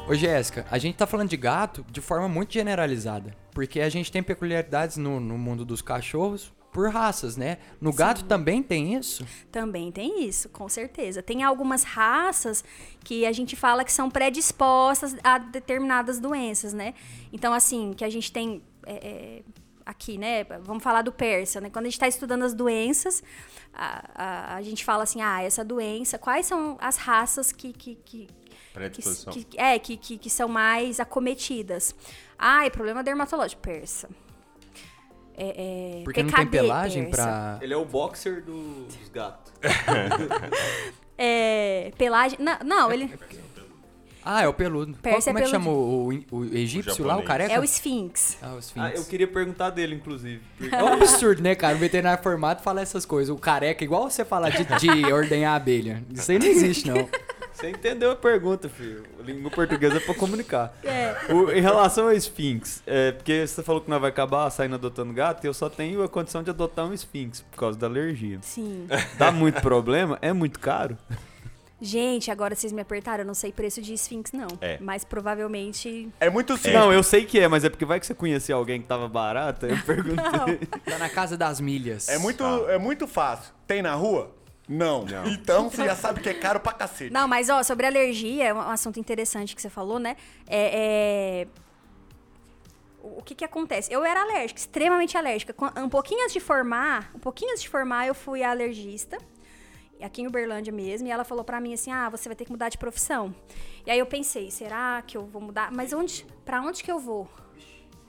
Ô Jéssica, a gente tá falando de gato de forma muito generalizada. Porque a gente tem peculiaridades no, no mundo dos cachorros por raças, né? No gato também tem isso? Também tem isso, com certeza. Tem algumas raças que a gente fala que são predispostas a determinadas doenças, né? Então, assim, que a gente tem é, é, aqui, né? Vamos falar do persa, né? Quando a gente está estudando as doenças, a, a, a gente fala assim, ah, essa doença, quais são as raças que, que, que, Predisposição. que, que- é, que, que, que são mais acometidas. Ah, é problema dermatológico, persa. É, é, Porque não tem PKD, pelagem persa. pra. Ele é o boxer do- dos gatos. <laughs> É, pelagem. Não, não, ele Ah, é o peludo. Qual, Persa é como é que chama o, o, o egípcio O lá, o careca? é o Sphinx. Ah, o Ah, esfinx. eu queria perguntar dele, inclusive. porque- <laughs> É um absurdo, né, cara? O veterinário formado fala essas coisas. O careca, igual você falar de, de <laughs> ordenhar a abelha. Isso aí não existe, não. Você entendeu a pergunta, filho. A língua portuguesa é pra comunicar. <laughs> É. O- em relação ao Sphinx, é, porque você falou que nós vai acabar saindo adotando gato, e eu só tenho a condição de adotar um Sphinx por causa da alergia. Sim. <laughs> Dá muito problema? É muito caro? Gente, agora vocês me apertaram. Eu não sei preço de Sphinx, não. É. Mas provavelmente. É muito simples. Não, eu sei que é, mas é porque vai que você conhecia alguém que tava barato, aí eu <laughs> perguntei. Tá na casa das milhas. É muito, é muito fácil. Tem na rua? Não. Então você já sabe que é caro pra cacete. Não, mas ó, sobre alergia, é um assunto interessante que você falou, né? É. é, O que que acontece? Eu era alérgica, extremamente alérgica. Um pouquinho antes de formar, um pouquinho antes de formar, eu fui alergista. Aqui em Uberlândia mesmo, e ela falou pra mim assim: "Ah, você vai ter que mudar de profissão". E aí eu pensei, será que eu vou mudar? Mas onde, para onde que eu vou?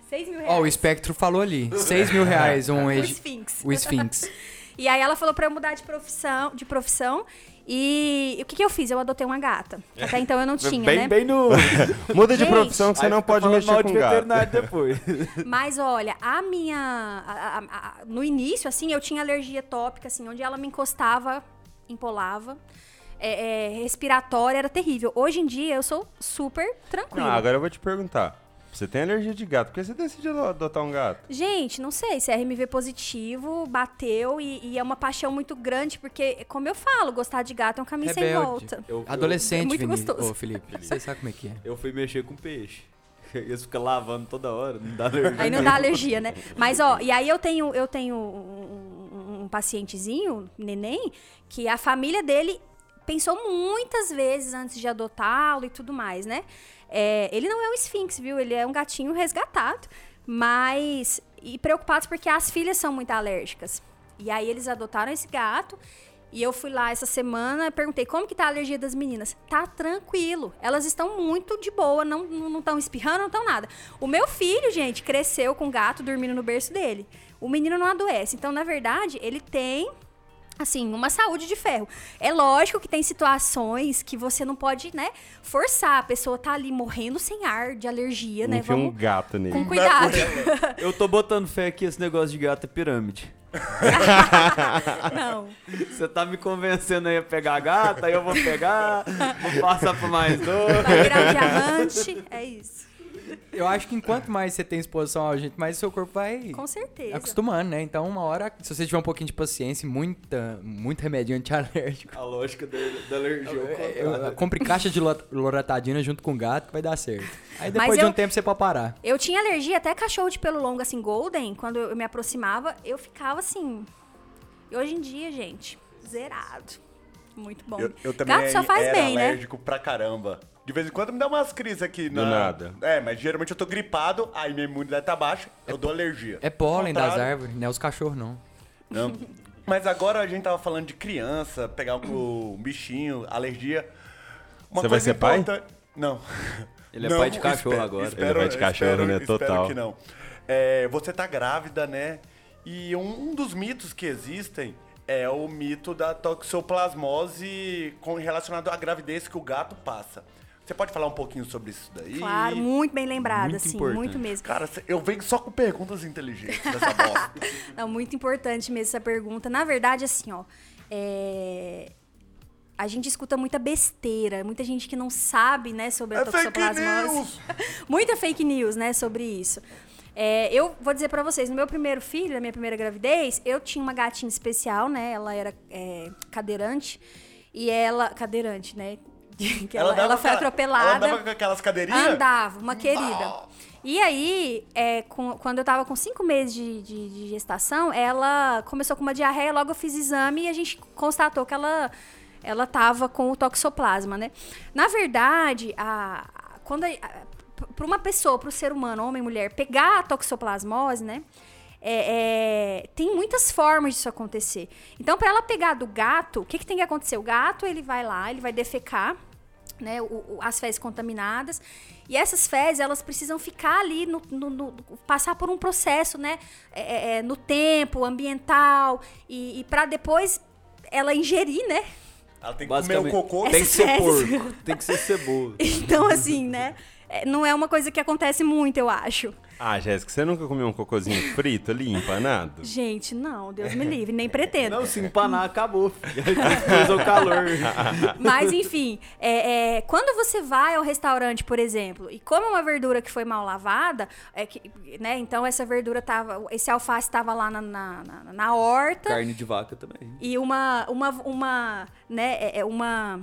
6 mil reais. Ó, o espectro falou ali. 6 mil reais <laughs> um O Sphinx. O Sphinx. <laughs> E aí ela falou pra eu mudar de profissão, de profissão. E o que que eu fiz? Eu adotei uma gata. Até então eu não <laughs> tinha, bem, né? bem no. <laughs> Muda de Gente. profissão que você Aí não pode mexer mal com de gato. veterinário depois. <laughs> Mas olha, a minha. a- a- a- no início, assim, eu tinha alergia tópica, assim, onde ela me encostava, empolava. É, é, respiratória era terrível. Hoje em dia eu sou super Não, tranquila. agora eu vou te perguntar. Você tem alergia de gato, por que você decidiu adotar um gato? Gente, não sei, se é RMV positivo, bateu e, e é uma paixão muito grande, porque, como eu falo, gostar de gato é um caminho sem Rebelde. volta. Eu, eu, Adolescente, É muito gostoso. Ô, Felipe, você sabe como é que é. eu fui mexer com peixe. <laughs> Eles ficam lavando toda hora, não dá alergia. Aí não dá alergia, né? <laughs> Mas, ó, e aí eu tenho, eu tenho um, um- um pacientezinho, neném, que a família dele pensou muitas vezes antes de adotá-lo e tudo mais, né? É, ele não é um esfinx, viu? Ele é um gatinho resgatado, mas... E preocupados porque as filhas são muito alérgicas. E aí eles adotaram esse gato... E eu fui lá essa semana perguntei como que tá a alergia das meninas. Tá tranquilo. Elas estão muito de boa, não estão não, tão espirrando, não estão nada. O meu filho, gente, cresceu com o gato dormindo no berço dele. O menino não adoece. Então, na verdade, ele tem assim, uma saúde de ferro. É lógico que tem situações que você não pode, né, forçar. A pessoa tá ali morrendo sem ar, de alergia, né? Enfia um Vamos gato nele. com cuidado. Eu tô botando fé que esse negócio de gato é pirâmide. não. Você tá me convencendo aí a pegar a gata, aí eu vou pegar, vou passar pra mais dois. Vai virar um diamante. É isso. Eu acho que enquanto mais você tem exposição ao gente, mais seu corpo vai Com certeza. acostumando, né? Então, uma hora, se você tiver um pouquinho de paciência e muita, muito remédio antialérgico, A lógica da, da alergia. ao eu, contrário. eu, compre caixa de lo- loratadina junto com gato que vai dar certo. Aí Mas depois de eu- um tempo você pode parar. Eu tinha alergia até cachorro de pelo longo, assim, golden. Quando eu me aproximava, eu ficava assim. E hoje em dia, gente, zerado. Muito bom. Eu, eu também Gato só faz era bem, né? alérgico pra caramba. De vez em quando me dá umas crises aqui na... Do nada. É, mas geralmente eu tô gripado, aí minha imunidade tá baixa, eu dou alergia. É pólen das árvores, não é os cachorros, não. Não. <laughs> Mas agora a gente tava falando de criança, pegar um, <clears throat> bichinho, alergia. Uma Você vai ser pai? importante- Não. Ele é pai de cachorro agora. Ele é pai de cachorro, né? espero Total. que não. É, você tá grávida, né? E um, um dos mitos que existem é o mito da toxoplasmose relacionado à gravidez que o gato passa. Você pode falar um pouquinho sobre isso daí? Claro, muito bem lembrado, Muito assim, importante. muito mesmo. Cara, eu venho só com perguntas inteligentes dessa bosta. <laughs> Não, muito importante mesmo essa pergunta. Na verdade, assim, ó. é, A gente escuta muita besteira, muita gente que não sabe, né, sobre a É fake toxoplasmose. news! <laughs> muita fake news, né, sobre isso. É, eu vou dizer pra vocês, no meu primeiro filho, na minha primeira gravidez, eu tinha uma gatinha especial, né? Ela era é, cadeirante. E ela. Cadeirante, né? <laughs> Que ela, dava ela foi aquela- atropelada. Ela andava com aquelas cadeirinhas? Andava, uma querida. E aí, é, com- quando eu tava com cinco meses de, de- de gestação, ela começou com uma diarreia, logo eu fiz exame e a gente constatou que ela, ela tava com o toxoplasma, né? Na verdade, a, a- quando para uma pessoa, para o ser humano, homem e mulher, pegar a toxoplasmose, né? É- é, tem muitas formas disso acontecer. Então, para ela pegar do gato, o que, que tem que acontecer? O gato, ele vai lá, ele vai defecar, né, o- o- as fezes contaminadas. E essas fezes, elas precisam ficar ali, no, no- no- passar por um processo, né, é, é, é, no tempo, ambiental, e, e para depois ela ingerir, né? Ela tem que comer o Basicamente, cocô. tem que ser fezes. porco, tem que ser cebola. <laughs> Então, assim, né, é, não é uma coisa que acontece muito, eu acho. Ah, Jéssica, você nunca comeu um cocôzinho frito ali, empanado? Gente, não, Deus me livre, nem pretendo. Não, se empanar, acabou. Depois o calor. <laughs> Mas, enfim, é, é, quando você vai ao restaurante, por exemplo, e come uma verdura que foi mal lavada, é que, né, então essa verdura tava. Esse alface estava lá na, na, na- na horta. Carne de vaca também. E uma, uma, uma, né, é- é uma...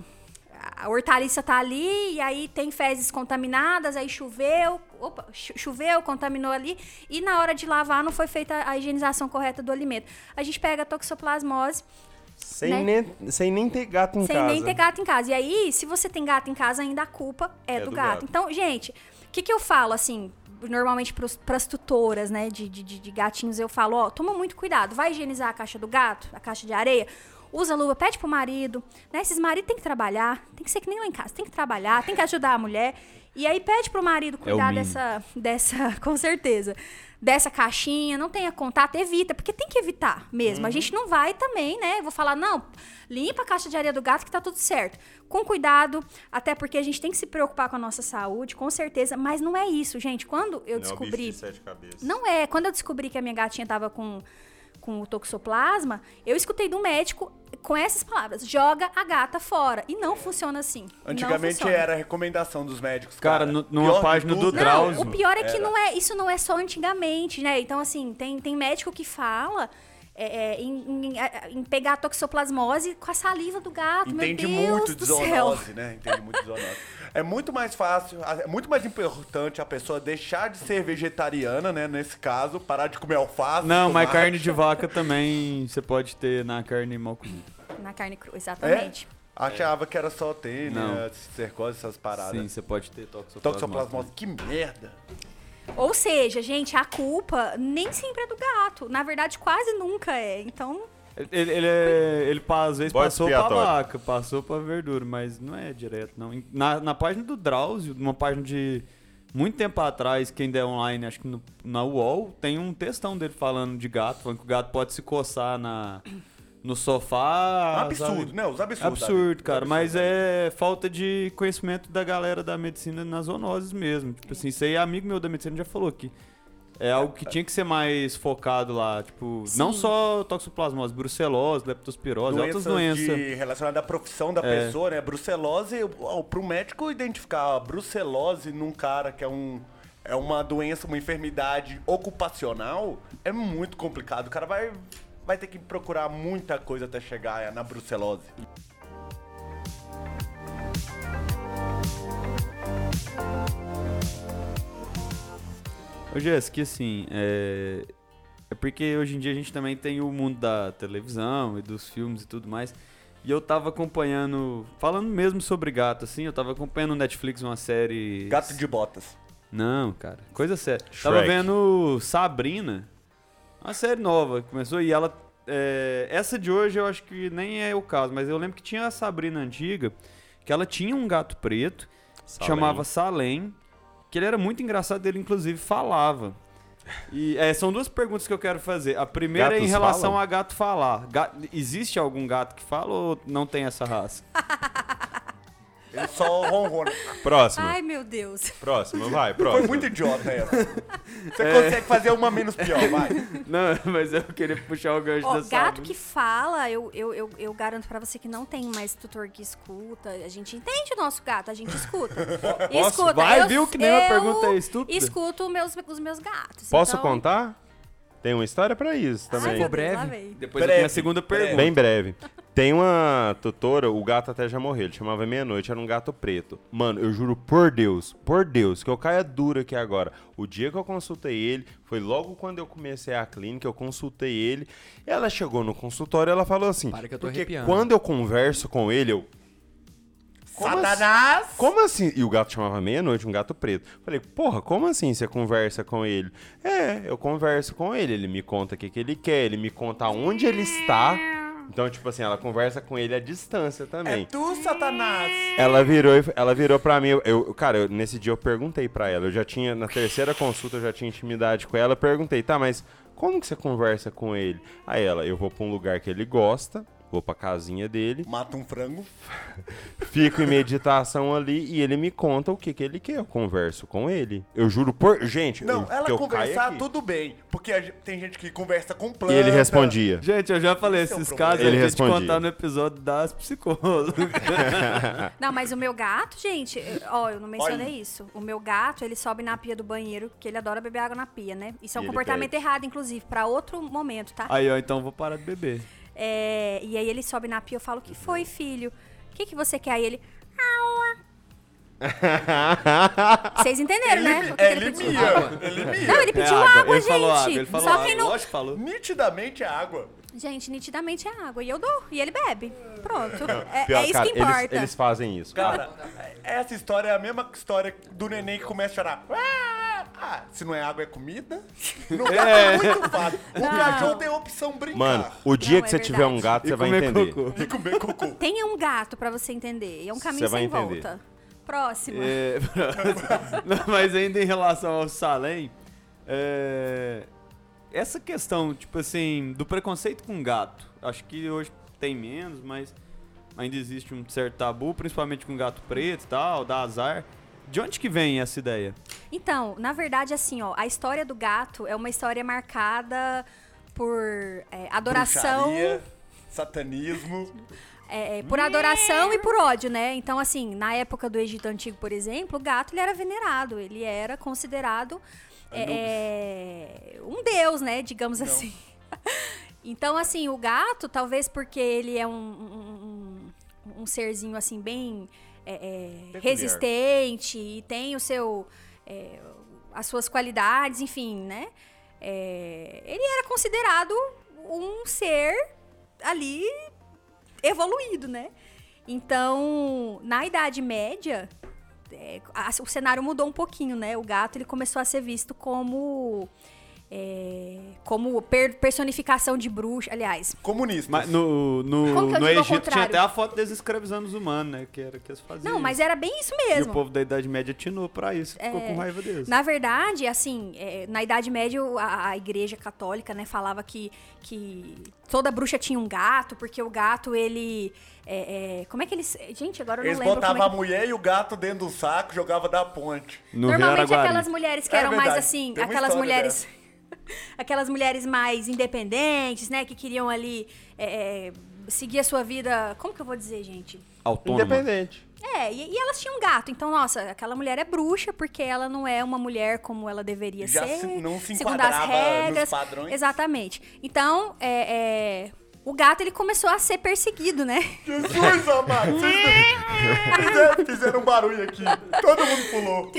A hortaliça tá ali, e aí tem fezes contaminadas, aí choveu, opa, choveu, contaminou ali, e na hora de lavar não foi feita a higienização correta do alimento. A gente pega a toxoplasmose, Sem, Né? nem, sem nem ter gato em sem casa. nem ter gato em casa. E aí, se você tem gato em casa, ainda a culpa é, do, do gato. gato. Então, gente, o que, que eu falo, assim, normalmente para as tutoras, né, de, de, de- de gatinhos, eu falo, ó, toma muito cuidado, vai higienizar a caixa do gato, a caixa de areia, usa luva, pede pro marido, né, esses maridos têm que trabalhar, tem que ser que nem lá em casa, tem que trabalhar, tem que ajudar a mulher, e aí pede pro marido cuidar mínimo. dessa, dessa, <laughs> com certeza, dessa caixinha, não tenha contato, evita, porque tem que evitar mesmo. A gente não vai também, né? Vou falar, não, limpa a caixa de areia do gato que tá tudo certo. Com cuidado, até porque a gente tem que se preocupar com a nossa saúde, com certeza, mas não é isso, gente. Quando eu Não é o bicho descobri. de sete cabeças. Não é. Quando eu descobri que a minha gatinha tava com, com o toxoplasma, eu escutei do médico com essas palavras: joga a gata fora. E não funciona assim. Antigamente funciona. era a recomendação dos médicos. Cara, Cara, nu- numa página do Drauzio. Não, o pior é que Era. não é, isso não é só antigamente, né? Então, assim, tem, tem médico que fala é, é, em, em- em pegar a toxoplasmose com a saliva do gato. Entende Meu Deus muito de zoonose, né? Entende muito de zoonose. É muito mais fácil, é muito mais importante a pessoa deixar de ser vegetariana, né? Nesse caso, parar de comer alface. Não, mas tomate. carne de vaca também você pode ter na carne mal comida. Na carne crua, É? exatamente. Achava que era só tênia, Não. cercose, essas paradas. Sim, você pode ter toxoplasmose. Toxoplasmose, que merda. Ou seja, gente, a culpa nem sempre é do gato. Na verdade, quase nunca é. Então, Ele, ele, é- ele às vezes Bode passou pra expiatório. vaca, passou pra verdura, mas não é direto, não. Na, na página do Drauzio, numa página de muito tempo atrás, quem der online, acho que no- na UOL, tem um textão dele falando de gato, falando que o gato pode se coçar na, no sofá. absurdo, sabe? né? Os absurdos. Absurdo, Davi. cara. Os Mas é falta de conhecimento da galera da medicina nas zoonoses mesmo. Tipo assim, isso aí, amigo meu da medicina já falou que é algo que tinha que ser mais focado lá. Tipo, não Sim. só toxoplasmose, brucelose, leptospirose, outras doenças doenças. de, relacionadas à profissão da É. pessoa, né? Brucelose, ó, pro médico identificar a brucelose num cara que é um é uma doença, uma enfermidade ocupacional, é muito complicado. O cara vai vai ter que procurar muita coisa até chegar na brucelose. Ô, Jéssica, assim, é... é porque hoje em dia a gente também tem o mundo da televisão e dos filmes e tudo mais. E eu tava acompanhando, falando mesmo sobre gato, assim, eu tava acompanhando no Netflix uma série. Gato de botas. Não, cara, coisa séria. Tava Shrek. vendo Sabrina, uma série nova que começou e ela. é, essa de hoje eu acho que nem é o caso, mas eu lembro que tinha a Sabrina antiga, que ela tinha um gato preto, Salem. chamava Salem, que ele era muito engraçado, ele inclusive falava. E é, são duas perguntas que eu quero fazer. A primeira é em Gatos relação falam? a gato falar. Ga- existe algum gato que fala ou não tem essa raça? <laughs> Ele só ronrona. Próximo. Ai, meu Deus. Próximo, vai, Foi próximo. muito idiota essa. <laughs> Você É. consegue fazer uma menos pior, <laughs> vai. Não, mas eu queria puxar o gancho Ó, da gato que fala, eu, eu, eu, eu garanto pra você que não tem mais tutor que escuta. A gente entende o nosso gato, a gente escuta. <laughs> Posso? escuta. Vai, eu, viu que nem uma eu pergunta é estúpida? Escuto meus, os meus gatos. Posso então... contar? Tem uma história pra isso Ai, também. lá breve? Depois eu Breve, tenho a segunda breve. pergunta. Bem breve. Tem uma tutora, o gato até já morreu, ele chamava Meia-Noite, era um gato preto. Mano, eu juro por Deus, por Deus, que eu caia dura aqui agora. O dia que eu consultei ele, foi logo quando eu comecei a clínica, eu consultei ele. Ela chegou no consultório e ela falou assim: Para que eu tô porque arrepiando." quando eu converso com ele, eu. Como Satanás! Como assim? E o gato chamava meia-noite, um gato preto. Falei, porra, como assim você conversa com ele? É, eu converso com ele. Ele me conta o que, que ele quer, ele me conta onde ele está. Então, tipo assim, ela conversa com ele à distância É também. tu, Satanás! Ela virou, ela virou pra mim, eu, eu- cara, eu- nesse dia eu perguntei pra ela, eu já tinha, na terceira consulta eu já tinha intimidade com ela, eu perguntei, tá, mas como que você conversa com ele? Aí ela, eu vou pra um lugar que ele gosta, vou pra casinha dele, Mata um frango. <laughs> fico em meditação ali e ele me conta o que que ele quer, eu converso com ele. Eu juro por, gente, Não, eu, que ela eu conversar, tudo bem. Porque a gente- tem gente que conversa com planta. E ele respondia. Gente, eu já falei, Esse é o esses problema. casos eu Ele que te contar no episódio das psicólogas. <laughs> Não, mas o meu gato, gente, eu- ó, eu não mencionei Olha. isso. O meu gato, ele sobe na pia do banheiro, porque ele adora beber água na pia, né? Isso é um E comportamento errado, inclusive, pra outro momento, tá? Aí, ó, então eu vou parar de beber. É, e aí ele sobe na pia, eu falo, o que foi, filho? O que, que você quer? Aí ele... "Aua." <laughs> Vocês entenderam, né? Que que É, ele ele pediu? mia. <laughs> Ele mia. Não, ele É pediu água, água, ele gente. falou água, ele falou Só água, quem não... lógico falou. Nitidamente é água. Gente, nitidamente é água. E eu dou. E ele bebe. Pronto. É, Pior, é isso cara, que importa. Eles, eles fazem isso. Cara, essa história é a mesma história do neném que começa a chorar. Ah, se não é água, é comida? No gato é muito fácil. O cachorro tem a opção brincar. Mano, o dia Não, que é você tiver um verdade. gato, E você vai entender. cocô. E comer cocô. Tenha um gato pra você entender. É um caminho sem entender. volta. Próximo. É, <laughs> Não, mas ainda em relação ao Salem, é, essa questão, tipo assim, do preconceito com gato, acho que hoje tem menos, mas ainda existe um certo tabu, principalmente com gato preto e tal, da azar. De onde que vem essa ideia? Então, na verdade, assim, ó, a história do gato é uma história marcada por é, adoração. Bruxaria, satanismo. é, é, por adoração e por ódio, né? Então, assim, na época do Egito Antigo, por exemplo, o gato ele era venerado, ele era considerado é, é, um deus, né? Digamos assim. <laughs> então, assim, o gato, talvez porque ele é um, um, um- serzinho, assim, bem é, é, resistente e tem o seu... é, as suas qualidades, enfim, né? Ele era considerado um ser ali evoluído, né? Então, na Idade Média, é, a- o cenário mudou um pouquinho, né? O gato ele começou a ser visto como é, como per- personificação de bruxa. Aliás, Comunistas. Mas no, no, no Egito tinha até a foto deles escravizando os humanos, né? Que era que eles faziam. não, mas era bem isso E o mesmo. povo da Idade Média atinou pra isso, ficou É, com raiva deles. Na verdade, assim, é, na Idade Média, a, a igreja católica, né, falava que, que toda bruxa tinha um gato, porque o gato, ele. é, é, como é que eles. Gente, agora eu não Eles lembro. botavam como a é que... mulher e o gato dentro do saco, jogava da ponte. No Normalmente aquelas mulheres que É eram mais verdade, assim, tem uma aquelas mulheres. <laughs> aquelas mulheres mais independentes, né? Que queriam ali é, é, seguir a sua vida. Como que eu vou dizer, gente? Autônoma. Independente. É, e, e elas tinham um gato. Então, nossa, aquela mulher é bruxa porque ela não é uma mulher como ela deveria Já ser. se- não se segundo as regras. padrões. Exatamente. Então, é, é, o gato ele começou a ser perseguido, né? <laughs> Jesus amado, vocês <laughs> fizeram, fizeram um barulho aqui. Todo mundo pulou.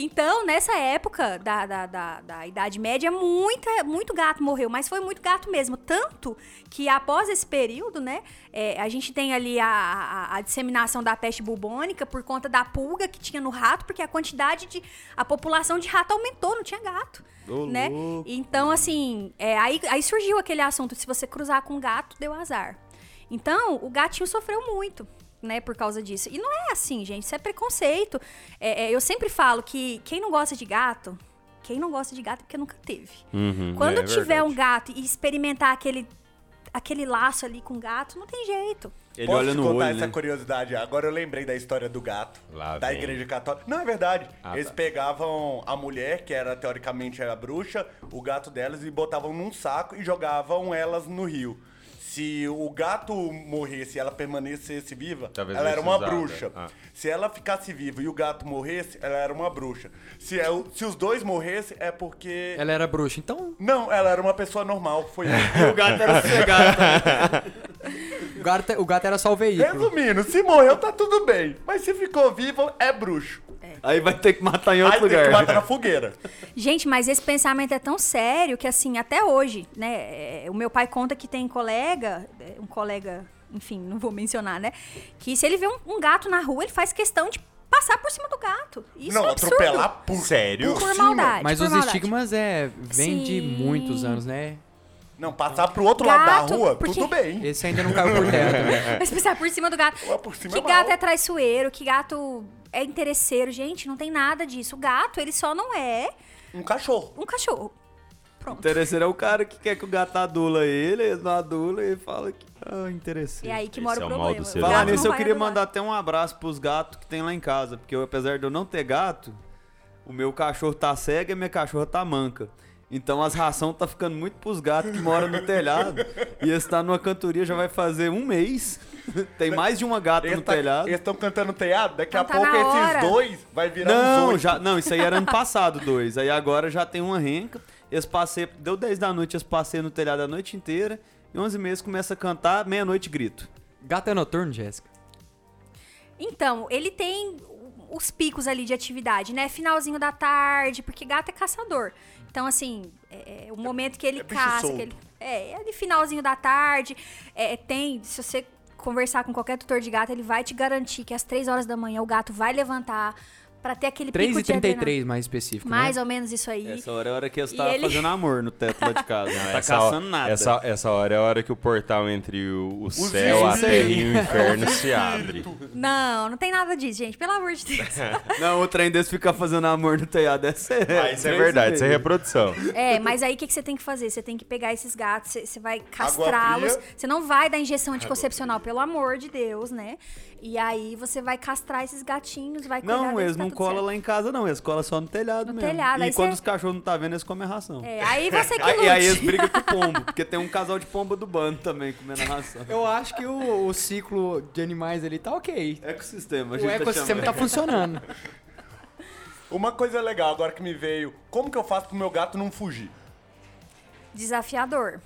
Então, nessa época da, da, da, da Idade Média, muita, muito gato morreu, mas foi muito gato mesmo. Tanto que após esse período, né, é, a gente tem ali a, a, a disseminação da peste bubônica por conta da pulga que tinha no rato, porque a quantidade de. a população de rato aumentou, não tinha gato. Ô, né? louco. Então, assim, é, aí, aí surgiu aquele assunto: se você cruzar com um gato, deu azar. Então, o gatinho sofreu muito. Né, por causa disso. E não é assim, gente. Isso é preconceito. É, é, eu sempre falo que quem não gosta de gato, quem não gosta de gato é porque nunca teve. Uhum, Quando é tiver um gato e experimentar aquele, aquele laço ali com o gato, não tem jeito. Ele Posso olha te no contar olho, essa né? curiosidade? Agora eu lembrei da história do gato. Lá da vem. igreja católica. Não, é verdade. Ah, Eles tá. pegavam a mulher, que era teoricamente a bruxa, o gato delas, e botavam num saco e jogavam elas no rio. Se o gato morresse e ela permanecesse viva, Talvez ela era uma usada. bruxa. Ah. Se ela ficasse viva e o gato morresse, ela era uma bruxa. Se, é se os dois morressem, é porque. Ela era bruxa, então Não, ela era uma pessoa normal. Foi <laughs> O gato era sossegado. o gato, o gato era só o veículo. Resumindo, se morreu, tá tudo bem. Mas se ficou vivo, é bruxo. Aí vai ter que matar em outro Aí tem lugar. que matar na fogueira. Gente, mas esse pensamento é tão sério que, assim, até hoje, né? é, O meu pai conta que tem colega, é, um colega, enfim, não vou mencionar, né? Que se ele vê um, um gato na rua, ele faz questão de passar por cima do gato. Isso não, é um absurdo. atropelar por Sério? Por cima. maldade. Mas por os maldade. estigmas é vem de Sim. muitos anos, né? Não, passar pro outro lado Gato, da rua, porque- tudo bem. Esse ainda não caiu por terra. <laughs> Mas passar por cima do gato. Por cima Que é gato mal. é traiçoeiro, que gato é interesseiro. Gente, não tem nada disso. O gato, ele só não é Um cachorro. um cachorro. Pronto. Interesseiro é o cara que quer que o gato adula ele, ele não adula e fala que. Ah, interesseiro. É aí que mora Esse o é problema. do O Falar nisso, eu queria adular. mandar até um abraço pros gatos que tem lá em casa. Porque eu, apesar de eu não ter gato, o meu cachorro tá cego e a minha cachorra tá manca. Então as rações tá ficando muito pros gatos que moram no telhado. E esse tá numa cantoria já vai fazer um mês. <laughs> Tem mais de uma gata Eles no tá- telhado. Eles estão cantando telhado, daqui a Então tá pouco esses dois vai virar uns Não, oito. já, não, isso aí era ano passado, dois. Aí agora já tem uma renca. Eles passei, deu 10 da noite, eles passei no telhado a noite inteira. E 11 meses começa a cantar, meia-noite grito. Gato é noturno, Jéssica? Então, ele tem os picos ali de atividade, né? Finalzinho da tarde, porque gato é caçador. Então, assim, é, é o momento que ele é caça, que ele, é, é de finalzinho da tarde. É, tem, se você conversar com qualquer tutor de gato, ele vai te garantir que às 3 horas da manhã o gato vai levantar pra ter aquele 3 pico e de adrenalina. 33, mais específico, Mais né? ou menos isso aí. Essa hora é a hora que eles E estavam ele- fazendo amor no teto lá de casa. Não tá caçando ho- nada. Essa, essa hora é a hora que o portal entre o, o céu, a terra e o inferno se abre. Não, não tem nada disso, gente. Pelo amor de Deus. <laughs> Não, o trem desse ficar fazendo amor no telhado é sério. Ah, isso é verdade, isso é reprodução. É, mas aí o que, que você tem que fazer? Você tem que pegar esses gatos, você, você vai castrá-los. Você não vai dar injeção anticoncepcional, pelo amor de Deus, né? E aí você vai castrar esses gatinhos, vai cuidar Não, eles tá não colam lá em casa, não. Eles colam só no telhado No mesmo. telhado, E aí quando cê- os cachorros não tá vendo, eles comem a ração. É, aí você que lute. e aí eles brigam com o pombo, <laughs> porque tem um casal de pomba do bando também comendo a ração. Eu acho que o, o ciclo de animais ali tá ok. Ecossistema, a O gente ecossistema tá chamando. funcionando. <laughs> Uma coisa legal agora que me veio, como que eu faço pro meu gato não fugir? Desafiador.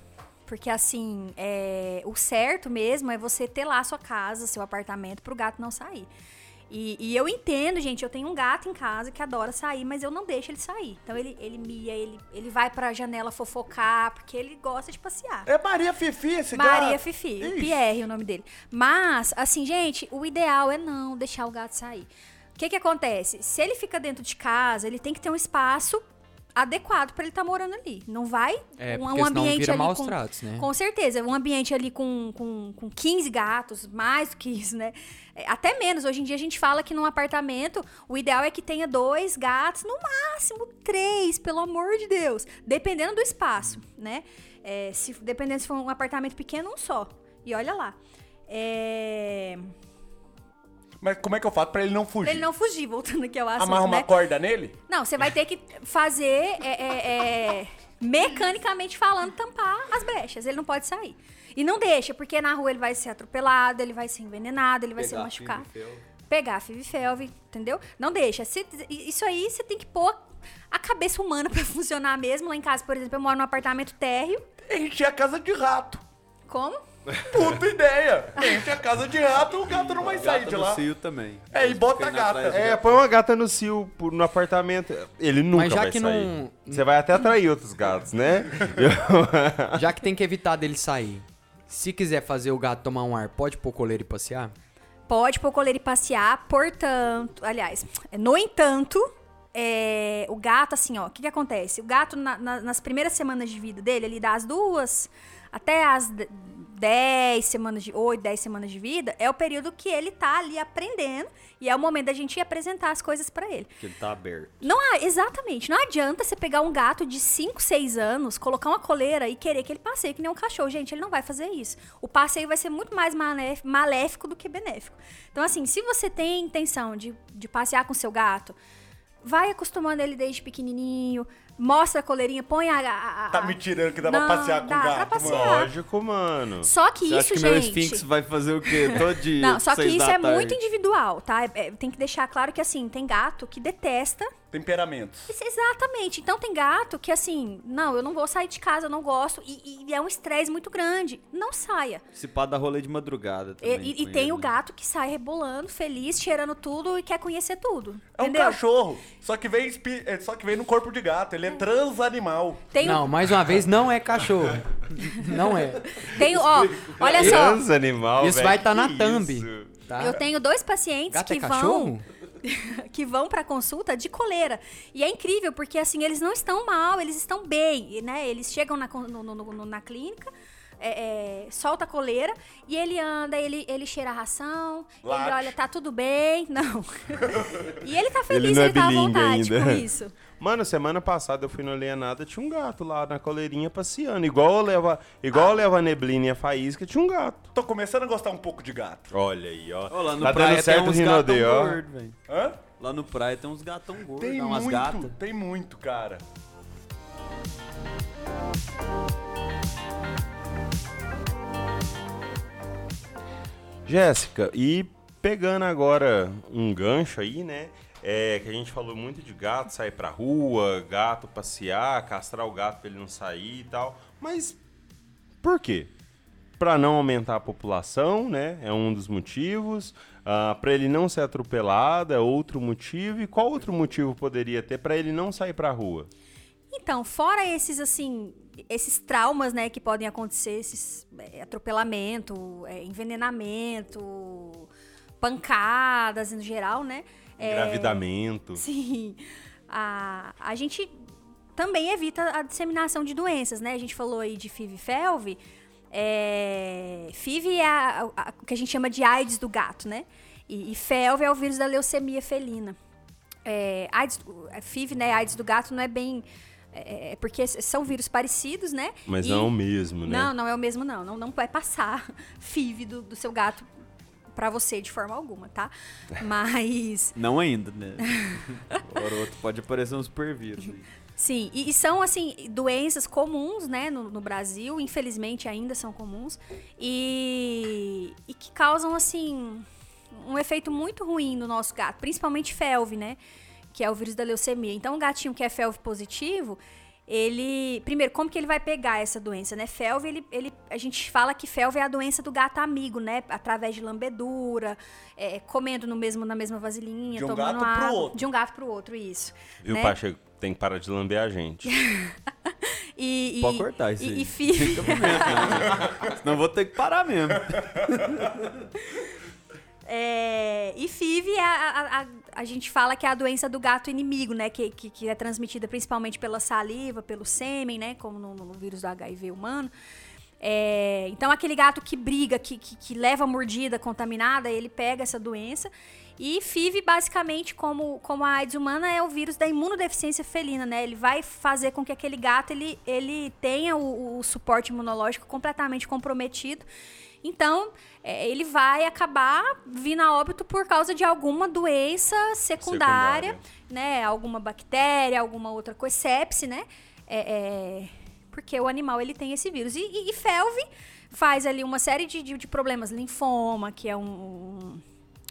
Porque assim, é, o certo mesmo é você ter lá a sua casa, seu apartamento, pro gato não sair. E, e eu entendo, gente, eu tenho um gato em casa que adora sair, mas eu não deixo ele sair. Então ele, ele mia, ele, ele vai pra janela fofocar, porque ele gosta de passear. É Maria Fifi esse Maria gato. Fifi, Ixi. Pierre, o nome dele. Mas, assim, gente, o ideal é não deixar o gato sair. O que que acontece? Se ele fica dentro de casa, ele tem que ter um espaço adequado pra ele estar morando ali. Não vai É, um, um ambiente vira ali maus com, tratos, né? com certeza, um ambiente ali com, com, com 15 gatos, mais do que isso, né? É, Até menos. Hoje em dia a gente fala que num apartamento o ideal é que tenha dois gatos, no máximo três, pelo amor de Deus. Dependendo do espaço, né? É, se, dependendo se for um apartamento pequeno, um só. E olha lá. É... Mas como é que eu faço pra ele não fugir? Pra ele não fugir, voltando aqui ao assunto, Amarra uma né? corda nele? Não, você vai ter que fazer, é, é, é, mecanicamente falando, tampar as brechas. Ele não pode sair. E não deixa, porque na rua ele vai ser atropelado, ele vai ser envenenado, ele vai ser machucado. Pegar fio e felve, entendeu? Não deixa. Se- isso aí você tem que pôr a cabeça humana pra <laughs> funcionar mesmo. Lá em casa, por exemplo, eu moro num apartamento térreo. Encher a casa de rato. Como? Puta ideia! Enche a casa de rato, o gato não vai sair de no lá. cio também. É, e bota a gata. É, põe uma gata no cio por- no apartamento. Ele nunca Mas já vai que sair. não- Você vai até atrair outros gatos, né? <laughs> Já que tem que evitar dele sair. Se quiser fazer o gato tomar um ar, pode pôr coleira e passear? Pode pôr coleira e passear, portanto, aliás, no entanto, é, o gato, assim, ó, o que, que acontece? O gato, na- na- nas primeiras semanas de vida dele, ele dá as duas até as de- 10 semanas de 8, 10 semanas de vida, é o período que ele tá ali aprendendo e é o momento da gente apresentar as coisas pra ele. Que ele tá aberto. Não há, exatamente. Não adianta você pegar um gato de 5, 6 anos, colocar uma coleira e querer que ele passeie que nem um cachorro. Gente, ele não vai fazer isso. O passeio vai ser muito mais maléf- maléfico do que benéfico. Então, assim, se você tem intenção de, de passear com seu gato, vai acostumando ele desde pequenininho, mostra a coleirinha, põe a... a- a- Tá me tirando que dá pra Não, passear com dá pra gato, passear. mano. Lógico, mano. Só que Você isso, acha que gente... meu Sphinx vai fazer o quê? Todo dia? Não, só que isso da é tarde? muito individual, tá? É- é- tem que deixar claro que, assim, tem gato que detesta Temperamentos. Isso, Exatamente. Então tem gato que assim, não, eu não vou sair de casa, eu não gosto. E, e é um estresse muito grande. Não saia. Se pá, dá rolê de madrugada E, também. e- e tem ele. o gato que sai rebolando, feliz, cheirando tudo e quer conhecer tudo. É um entendeu? cachorro, só que vem é, só que vem no corpo de gato, ele é transanimal. Tem, Não, mais uma vez, não é cachorro. Não é. tem, ó, olha só. Trans animal, Isso velho, vai tá na que thumb. isso? Tá? Eu tenho dois pacientes Gato que é vão cachorro? <laughs> que vão para consulta de coleira. E é incrível porque assim, eles não estão mal, eles estão bem, né? Eles chegam na, con- no- no- no- na clínica, é, é, solta a coleira e ele anda, ele, ele cheira a ração, Late. ele olha, tá tudo bem. Não. <laughs> e ele tá feliz, Ele não é ele tá à vontade ainda. com isso. Mano, semana passada eu fui no Alienada, tinha um gato lá na coleirinha passeando. Igual eu levo, a- igual eu levo a Neblina e a Faísca, tinha um gato. Tô começando a gostar um pouco de gato. Olha aí, ó. Ó, lá no tá praia dando certo tem o uns gatão ó. gordo, velho. Hã? Lá no praia tem uns gatão gordos, Tem dá umas muito, gatas. tem muito, cara. Jéssica, e pegando agora um gancho aí, né? É, que a gente falou muito de gato sair pra rua, gato passear, castrar o gato pra ele não sair e tal. Mas por quê? Pra não aumentar a população, né? É um dos motivos. Ah, para ele não ser atropelado é outro motivo. E qual outro motivo poderia ter pra ele não sair pra rua? Então, fora esses, assim, esses traumas, né, que podem acontecer, esses é, atropelamento, é, envenenamento, pancadas no geral, né? É, Engravidamento. Sim. A, a gente também evita a disseminação de doenças, né? A gente falou aí de FIV e FeLV. É, FIV é a- a- o que a gente chama de AIDS do gato, né? E, e FeLV é o vírus da leucemia felina. É, AIDS, FIV, né? AIDS do gato não é bem... É, é porque são vírus parecidos, né? Mas E- não é o mesmo, né? Não, não é o mesmo, não. Não, não vai passar <laughs> FIV do, do seu gato pra você de forma alguma, tá? Mas... <laughs> Não ainda, né? Hora ou outra pode aparecer um super vírus. Sim, e, e são, assim, doenças comuns, né, no, no Brasil, infelizmente ainda são comuns, e, e que causam, assim, um efeito muito ruim no nosso gato, principalmente FeLV, né, que é o vírus da leucemia. Então, o gatinho que é FeLV positivo, ele... Primeiro, como que ele vai pegar essa doença, né? FeLV, ele, ele, a gente fala que FeLV é a doença do gato amigo, né? Através de lambedura, é, comendo no mesmo, na mesma vasilhinha, De um tomando gato pro água. outro. De um gato pro outro, isso. Viu, né? Pacheco? Tem que parar de lamber a gente. <laughs> E, Pode e- cortar isso e, aí. e FIV, <laughs> Senão eu vou ter que parar mesmo. <laughs> É, e FIV, é a, a, a, a gente fala que é a doença do gato inimigo, né? Que, que, que é transmitida principalmente pela saliva, pelo sêmen, né? Como no, no vírus do HIV humano. É, então, aquele gato que briga, que, que, que, leva mordida contaminada, ele pega essa doença. E FIV, basicamente, como, como a AIDS humana, é o vírus da imunodeficiência felina, né? Ele vai fazer com que aquele gato ele, ele tenha o, o suporte imunológico completamente comprometido. Então, é, ele vai acabar vindo a óbito por causa de alguma doença secundária, secundária. né? Alguma bactéria, alguma outra coisa, sepse, né? É, é, porque o animal ele tem esse vírus. E, e, e FeLV faz ali uma série de, de, de problemas, linfoma, que é um, um,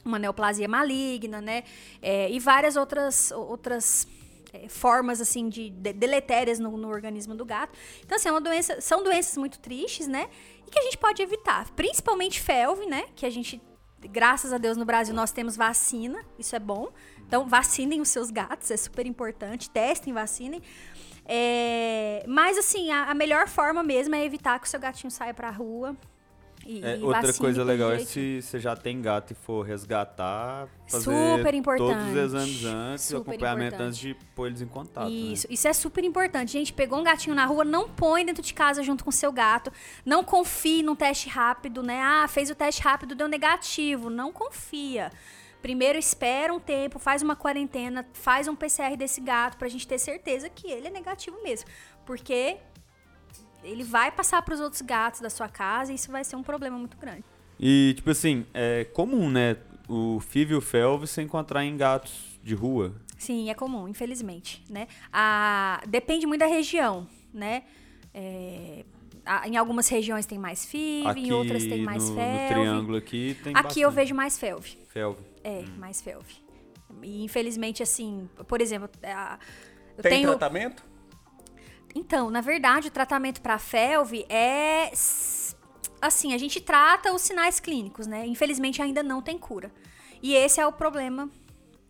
uma neoplasia maligna, né? É, e várias outras outras é, formas assim de, de deletérias no, no, organismo do gato. Então assim, é uma doença, são doenças muito tristes, né? E que a gente pode evitar, principalmente FeLV, né? Que a gente graças a Deus no Brasil nós temos vacina, isso é bom. Então vacinem os seus gatos, é super importante. Testem, vacinem. É, mas, assim, a, a, melhor forma mesmo é evitar que o seu gatinho saia pra rua. E, é, e outra coisa legal é se você já tem gato e for resgatar, fazer super importante. todos os exames antes, super o acompanhamento importante. antes de pôr eles em contato. Né? Isso, né? isso é super importante. Gente, pegou um gatinho na rua, não põe dentro de casa junto com seu gato. Não confie num teste rápido, né? Ah, fez o teste rápido, deu negativo. Não confia. Primeiro espera um tempo, faz uma quarentena, faz um PCR desse gato pra gente ter certeza que ele é negativo mesmo. Porque ele vai passar para os outros gatos da sua casa e isso vai ser um problema muito grande. E, tipo assim, é comum, né? O FIV e o FeLV se encontrar em gatos de rua. Sim, é comum, infelizmente, né? A... Depende muito da região, né? É em algumas regiões tem mais FIV, aqui em outras tem mais no, FeLV. No triângulo aqui tem Aqui bastante. eu vejo mais FeLV. FeLV. É, hum. mais FeLV. E infelizmente, assim, por exemplo, a, eu tem tenho... tratamento? Então, na verdade, o tratamento para FeLV é assim, a gente trata os sinais clínicos, né? Infelizmente ainda não tem cura. E esse é o problema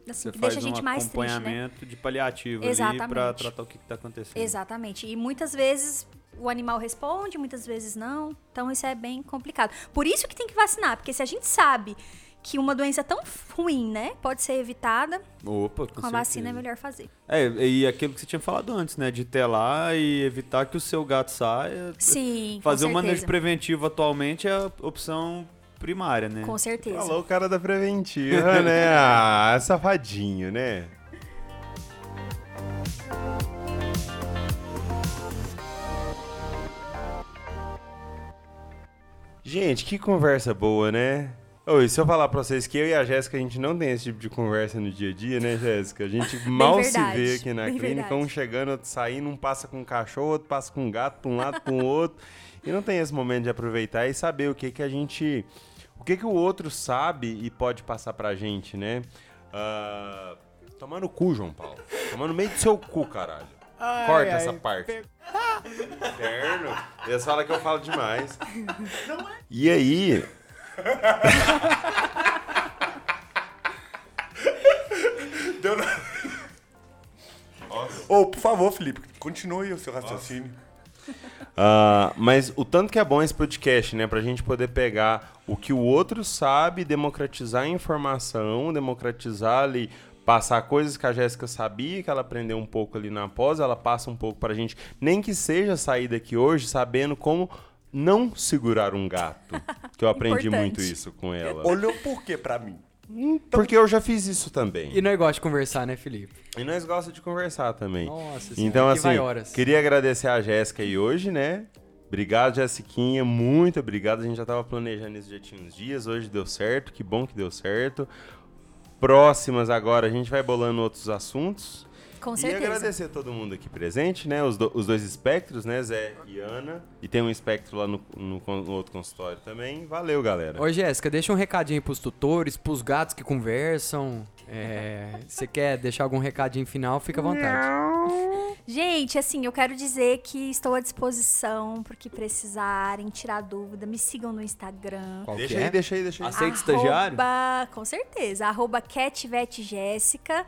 assim, que deixa a gente um mais triste, né? acompanhamento de paliativo Exatamente. ali para tratar o que está acontecendo. Exatamente. E muitas vezes o animal responde, muitas vezes não. Então isso é bem complicado. Por isso que tem que vacinar, porque se a gente sabe que uma doença tão ruim, né, pode ser evitada. Opa, com, com a vacina é melhor fazer. É, e aquilo que você tinha falado antes, né, de ter lá e evitar que o seu gato saia. Sim, Fazer um manejo preventivo atualmente é a opção primária, né? Com certeza. Falou o cara da preventiva, <laughs> né? Ah, safadinho, né? Gente, que conversa boa, né? Oi, se eu falar pra vocês que eu e a Jéssica, a gente não tem esse tipo de conversa no dia a dia, né, Jéssica? A gente <laughs> mal se vê aqui na clínica, verdade. um chegando, outro saindo, um passa com um cachorro, outro passa com um gato, pra um lado, pra um <laughs> outro. E não tem esse momento de aproveitar e saber o que que a gente... O que que o outro sabe e pode passar pra gente, né? Uh, tomar no cu, João Paulo. Tomar no meio do seu cu, caralho. Ai, Corta ai, essa parte. Inferno. Eles falam que eu falo demais. <laughs> E aí. Deu na... Ô, oh, por favor, Felipe, continue o seu raciocínio. Uh, mas o tanto que é bom esse podcast, né? Pra gente poder pegar o que o outro sabe, democratizar a informação, democratizar ali passar coisas que a Jéssica sabia, que ela aprendeu um pouco ali na pós, ela passa um pouco pra gente, nem que seja sair daqui hoje sabendo como não segurar um gato. Que eu <laughs> aprendi muito isso com ela. Olhou por quê pra mim? Então... Porque eu já fiz isso também. E nós gostamos de conversar, né, Felipe? E nós gostamos de conversar também. Nossa Então, assim, queria agradecer a Jéssica aí hoje, né? Obrigado, Jessiquinha. Muito obrigado. A gente já tava planejando isso já tinha uns dias. Hoje deu certo. Que bom que deu certo próximas agora a gente vai bolando outros assuntos. Com certeza. E agradecer a todo mundo aqui presente, né? Os, do, os dois espectros, né? Zé e Ana. E tem um espectro lá no, no, no outro consultório também. Valeu, galera. Ô, Jéssica, deixa um recadinho pros tutores, pros gatos que conversam. É, você quer deixar algum recadinho final, fica à vontade. Gente, assim, eu quero dizer que estou à disposição porque precisarem, tirar dúvida, me sigam no Instagram. Qual deixa aí, é? deixa aí, deixa aí. Aceita estagiário? Com certeza. Arroba CatVetJéssica.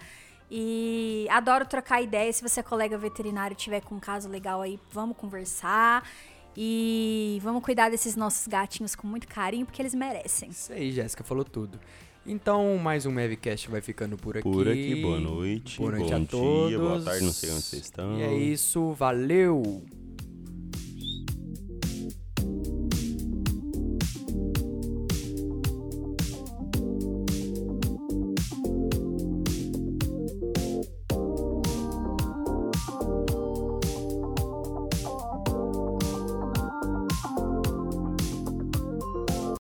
E adoro trocar ideia. Se você é colega veterinário e tiver com um caso legal aí, vamos conversar. E vamos cuidar desses nossos gatinhos com muito carinho, porque eles merecem. Isso aí, Jéssica falou tudo. Então, mais um Mavcast vai ficando por aqui. Por aqui, boa noite, Boa noite bom a dia, todos. boa tarde, não sei onde vocês estão. E é isso, valeu!